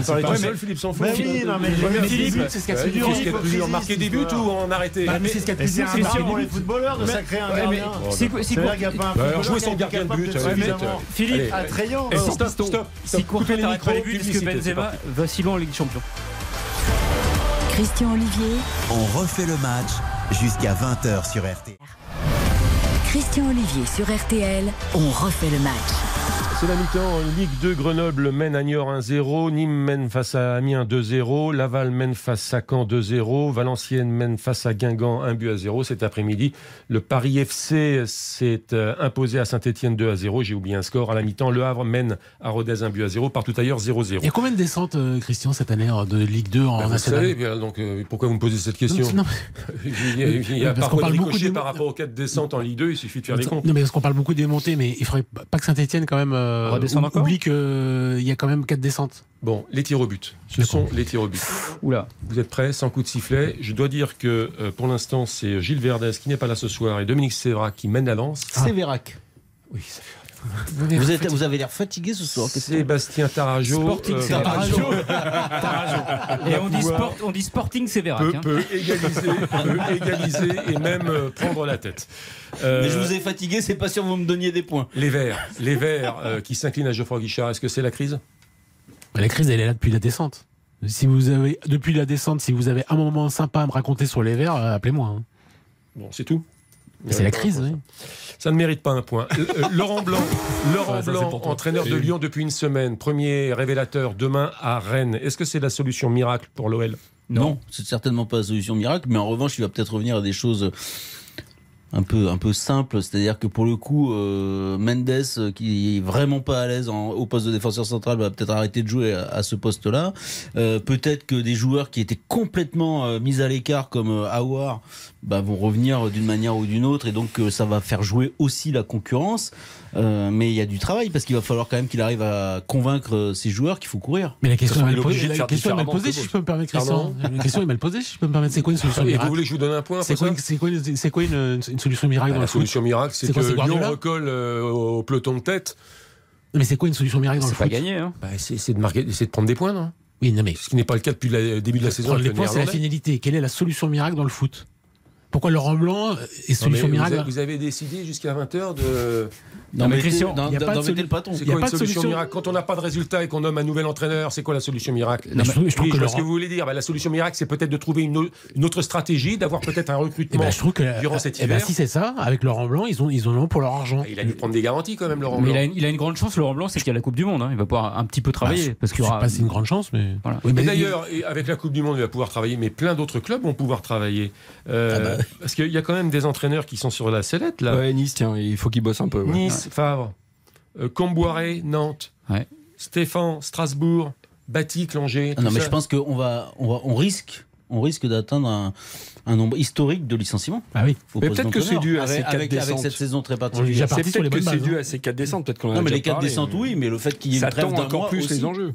Philippe s'en fout. Philippe, c'est ce qu'il y a de plus dur. qu'est-ce qu'il y a de plus dur, Marquer des buts ou en arrêter Bah, mais c'est ce qu'il y a de plus dur, c'est des les footballeurs de sacrer un gardien. C'est vrai qu'il n'y a pas un Ouais, footballeur jouer sans gardien de but. Philippe, Attrayant. Stop, stop, stop. si Courtois t'arrête pas les micros, buts, est-ce que publicité, c'est Benzema va si loin en Ligue des Champions Christian Olivier, On refait le match jusqu'à 20h sur RT. Christian Olivier sur RTL, on refait le match. C'est la mi-temps Ligue 2. Grenoble mène à Niort 1-0. Nîmes mène face à Amiens 2-0. Laval mène face à Caen 2-0. Valenciennes mène face à Guingamp 1 but à 0. Cet après-midi, le Paris FC s'est euh, imposé à Saint-Etienne 2 à 0. J'ai oublié un score. À la mi-temps, Le Havre mène à Rodez 1 but à 0. Partout ailleurs 0-0. Il y a combien de descentes, euh, Christian, cette année euh, de Ligue 2 en Ben, vous savez, donc pourquoi vous me posez cette question Non, Il y a, il y a Parce parfois qu'on de parle beaucoup par rapport aux quatre descentes en Ligue 2. Il suffit de faire les comptes. Non, mais parce qu'on parle beaucoup des montées, mais il faudrait pas que Saint-Etienne, quand même, euh, Redescende ou- encore oublie qu'il y a quand même quatre descentes. Bon, les tirs au but. Ce sont les tirs au but. Oula. Vous êtes prêts Sans coup de sifflet. Je dois dire que euh, pour l'instant, c'est Gilles Verdez qui n'est pas là ce soir et Dominique Sévra qui mène la lance. Sévérac. Oui, Vous, êtes- vous avez l'air fatigué ce soir. Sébastien Tarajo. Sporting, euh, Tarajo. Tarajo. Et on dit, pouvoir- sport, on dit Sporting Sévérac. peut, hein. peut égaliser, peut égaliser et même euh, prendre la tête. Euh, Mais je vous ai fatigué, c'est pas sûr que vous me donniez des points. Les Verts, les Verts euh, qui s'inclinent à Geoffroy Guichard, est-ce que c'est la crise? La crise, elle est là depuis la descente. Si vous avez, depuis la descente, si vous avez un moment sympa à me raconter sur les verts, appelez-moi. hein. Bon, c'est tout. C'est la crise, oui. Ça ne mérite pas un point. Euh, euh, Laurent Blanc, Laurent Blanc entraîneur de Lyon depuis une semaine, premier révélateur demain à Rennes. Est-ce que c'est la solution miracle pour l'OL Non, c'est certainement pas la solution miracle, mais en revanche, il va peut-être revenir à des choses un peu un peu simple, c'est-à-dire que pour le coup, euh, Mendes, qui est vraiment pas à l'aise en- au poste de défenseur central, va peut-être arrêter de jouer à, à ce poste-là. Euh, peut-être que des joueurs qui étaient complètement euh, mis à l'écart, comme euh, Aouar, bah, vont revenir d'une manière ou d'une autre, et donc euh, ça va faire jouer aussi la concurrence. Euh, mais il y a du travail parce qu'il va falloir quand même qu'il arrive à convaincre euh, ses joueurs qu'il faut courir. Mais la question, est mal posée, de si je peux me permettre, Christian. La question est mal posée, si je peux me permettre. C'est quoi une solution Et vous miracle voulez que je vous donne un point C'est quoi, quoi, une- quoi une, une solution miracle dans La le foot solution miracle, c'est que Lyon recolle euh, au peloton de tête. Mais c'est quoi une solution miracle dans le C'est pas foot gagné. Hein. Bah, c'est de, marquer- c'est de prendre des points, non? Oui, non mais Ce qui n'est pas le cas depuis le début de la saison prendre les le points, c'est la finalité. Quelle est la solution miracle dans le foot? Pourquoi Laurent Blanc est Non, solution vous, miracle avez, vous avez décidé jusqu'à 20h de. D'en mais Christian, d'en- il y a d'en pas de mettre solu- le patron. C'est Il y a quoi pas une de solution, miracle Quand on n'a pas de résultat et qu'on nomme un nouvel entraîneur, c'est quoi la solution miracle Non, je trouve- je trouve Oui, que ce que vous voulez dire. Bah, la solution miracle, c'est peut-être de trouver une, au- une autre stratégie, d'avoir peut-être un Eh recrutement ben, je trouve que durant cet eh ben, hiver. si c'est ça, avec Laurent Blanc, ils ont ils en ont pour leur argent. Ah, Il a dû prendre des garanties quand même, Laurent Mais il Blanc. a, une, il a une grande chance, Laurent Blanc, c'est qu'il y a la Coupe du Monde. hein. Il va pouvoir un petit peu travailler. Bah, parce qu'il y je sais aura. pas si une grande chance, mais d'ailleurs, avec la Coupe du Monde, il va pouvoir travailler, mais plein d'autres clubs vont pouvoir travailler. Euh, Parce qu'il y a quand même des entraîneurs qui sont sur la sellette, là. Ouais, Nice, tiens, il faut qu'il bosse un peu. ouais. Nice, Favre, euh, Comboiré, Nantes, Ouais. Stéphane, Strasbourg, Batik, Langer. Ah non, mais ça. je pense qu'on va, on va, on risque, on risque d'atteindre un, un nombre historique de licenciements. ah oui. Faut Mais peut-être que c'est dû à ces avec, quatre avec, cette saison très particulière. parti C'est peut-être que c'est dû hein. à ces quatre descentes, peut-être qu'on Non, mais les quatre parlé, descentes, mais oui, mais le fait qu'il y ait une trêve d'un encore mois plus aussi. les enjeux.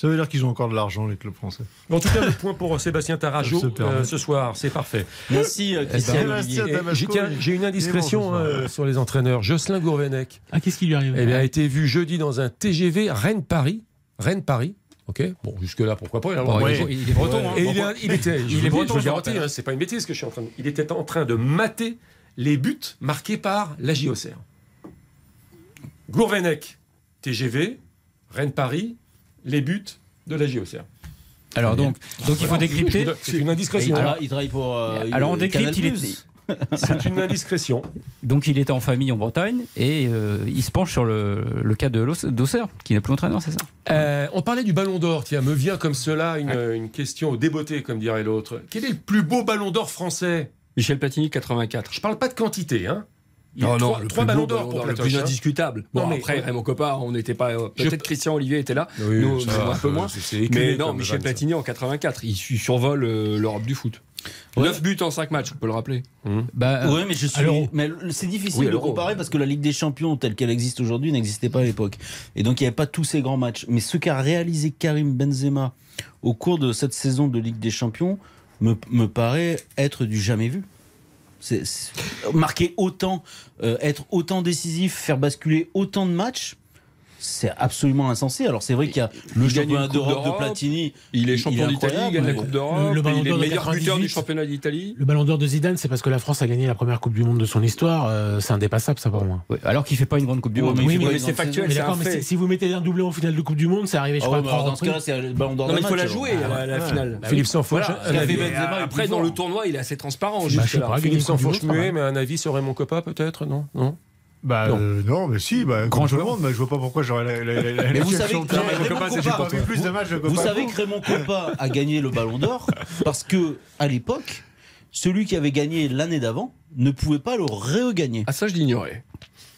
Ça veut dire qu'ils ont encore de l'argent, les clubs français. En tout cas, le point pour Sébastien Tarajo euh, ce soir, c'est parfait. Merci, euh, Christian. Et Damasco, j'ai une indiscrétion bon, euh, sur les entraîneurs. Jocelyn Gourvenec Ah, qu'est-ce qui lui arrive? Eh bien, a été vu jeudi dans un TGV Rennes-Paris. Rennes-Paris. Ok, bon, jusque-là, pourquoi pas. Il, a Bon, est, breton. hein. Et il, était, Il est breton, je vous je garantis, rappelle. hein, c'est pas une bêtise que je suis en train de. Il était en train de mater les buts marqués par la JOCR. Gourvenec, TGV, Rennes-Paris, les buts de la JOCR. Alors donc, donc il faut décrypter. C'est une indiscrétion. travaille, il travaille pour. euh, Alors on décrypte, il est, C'est une indiscrétion. donc il était en famille en Bretagne et euh, il se penche sur le, le cas de d'Auxerre, qui n'est plus entraîneur, c'est ça? Euh, on parlait du ballon d'or. Tiens, me vient comme cela une, une question au débeauté, comme dirait l'autre. Quel est le plus beau ballon d'or français? Michel Platini, 84. Je parle pas de quantité, hein. Il y a Non, non, trois, ballons d'or pour le plus indiscutable. Bon, Non, mais- après, Raymond Coppa, on n'était pas. euh, Je- Peut-être Christian Olivier était là. Oui, Nous, ça nous, va, un peu moins. c'est- c'est éculé Mais non, Michel. Platini en 84. Il su- survole euh, l'Europe du foot. Ouais. 9 buts en 5 matchs, on peut le rappeler. bah, Oui, mais je suis. Mais c'est difficile Oui, de comparer parce que la Ligue des Champions telle qu'elle existe aujourd'hui n'existait pas à l'époque. Et donc il n'y avait pas tous ces grands matchs. Mais ce qu'a réalisé Karim Benzema au cours de cette saison de Ligue des Champions me, me paraît être du jamais vu. C'est marquer autant, euh, être autant décisif, faire basculer autant de matchs. C'est absolument insensé. Alors c'est vrai qu'il y a le Il championnat Coupe d'Europe de. Platini. Il est champion d'Italie, il gagne la Coupe d'Europe, Le- il est d'Or de meilleur buteur 98. du championnat d'Italie. Le ballon d'or de Zidane, c'est parce que la France a gagné la première Coupe du Monde de son histoire. euh, c'est indépassable, ça pour moi. alors qu'il fait pas une grande Coupe du Monde. Oui, mais c'est factuel, Mais c'est d'accord, un mais fait. si, si vous mettez un doublé en finale de Coupe du Monde, c'est arrivé, je Oh, dans ce cas-là, c'est le ballon d'or Non, mais d'un il faut la jouer, alors. la, la finale. Philippe Sanfourche, Benzema est Après, dans le tournoi, il est assez transparent. Bah, Philippe Sanfourche muet, mais un avis sur Raymond Coppa, peut-être, non? Non? Bah Non. euh, non, mais si, bah, Grand grand tout le joueur. monde, mais je vois pas pourquoi j'aurais la, la, la, la Mais vous savez que Raymond Coppa a gagné le Ballon d'Or parce que à l'époque, celui qui avait gagné l'année d'avant ne pouvait pas le regagner. Ah, ça, je l'ignorais.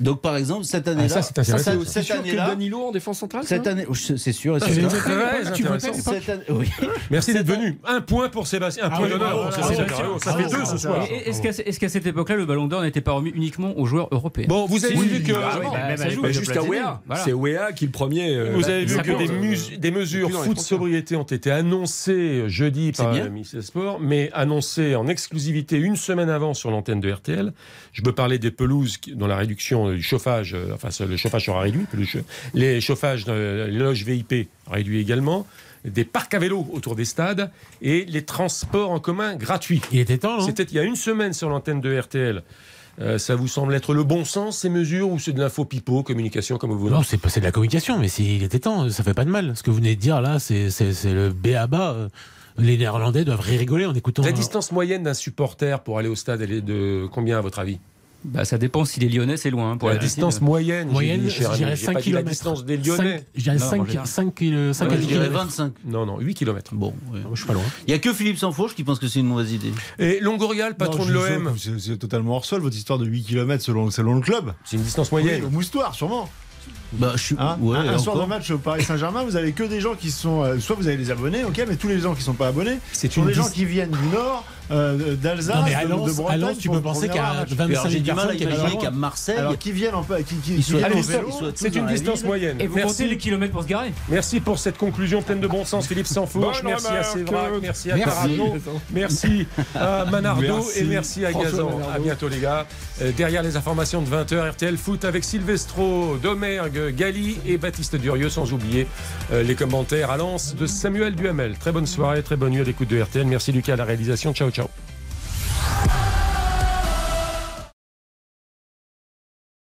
Donc par exemple, cette année-là, Ah, ça, c'est cette- cette année-là, Danilo en défense centrale cette année, oh, c'est sûr, et c'est année- oui. Merci d'être venu. Un point pour Sébastien, un Ah point d'honneur pour Sébastien. Ça fait deux ce soir. Est-ce qu'à cette époque-là, le Ballon d'Or n'était pas remis uniquement aux joueurs européens Bon, vous avez vu que. bah bah, Jusqu'à. Wea. C'est Wea qui est le premier. euh, Vous avez vu que des, euh, mesures dans foot sobriété ont été annoncées jeudi C'est par bien. le ministère des Sports, mais annoncées en exclusivité une semaine avant sur l'antenne de RTL. Je peux parler des pelouses dont la réduction du chauffage, euh, enfin le chauffage sera réduit, le ch- les chauffages, euh, les loges VIP réduits également, des parcs à vélo autour des stades et les transports en commun gratuits. Il était temps, C'était il y a une semaine sur l'antenne de RTL. Euh, ça vous semble être le bon sens, ces mesures, ou c'est de l'info pipeau, communication, comme vous voulez? Non, c'est pas de la communication, mais s'il était temps, ça fait pas de mal. Ce que vous venez de dire là, c'est le B à bas. euh, Les Néerlandais doivent rigoler en écoutant. La distance moyenne d'un supporter pour aller au stade, elle est de combien à votre avis? Bah, ça dépend si les Lyonnais, c'est loin. hein, Pour La la distance moyenne, Moyenne, dit, je dirais J'ai 5 pas dit la km. distance des Lyonnais. Je dirais Non, en 5, général. 5, 5 Ouais, je dirais km. 25. Non, non, 8 km. Bon, ouais. Je suis pas loin. Il y a que Philippe Sansfourche qui pense que c'est une mauvaise idée. Et Longorial, patron Non, de l'OM, C'est totalement hors sol votre histoire de 8 km selon, selon le club. c'est une distance Oui, moyenne. au moustoir, sûrement. Bah, je suis. Hein ouais, un, un soir de match au Paris Saint-Germain, vous avez que des gens qui sont. euh, soit vous avez les abonnés, ok, mais tous les gens qui sont pas abonnés, C'est ce sont des gens qui viennent du Nord, euh, d'Alsace, de, de à Bretagne. Lens, tu peux penser qu'à match. 25 Alors, j'ai 000 du mal à personnes qui habitent imaginer à qu'à. Marseille. Alors qui viennent en qui, qui, qui, C'est une distance moyenne. Et vous Merci. comptez les kilomètres pour se garer Merci pour cette conclusion pleine de bon sens, Philippe Sanfourche. Merci à. Sévrac, merci à Merci. Taranto, merci à Manardo et merci à Gazan. À bientôt les gars. Euh, derrière les informations de 20h, RTL Foot avec Silvestro, Domergue, Gali et Baptiste Durieux, sans oublier euh, les commentaires à Lens de Samuel Duhamel. Très bonne soirée, très bonne nuit à l'écoute de RTL. Merci Lucas à la réalisation. Ciao, ciao.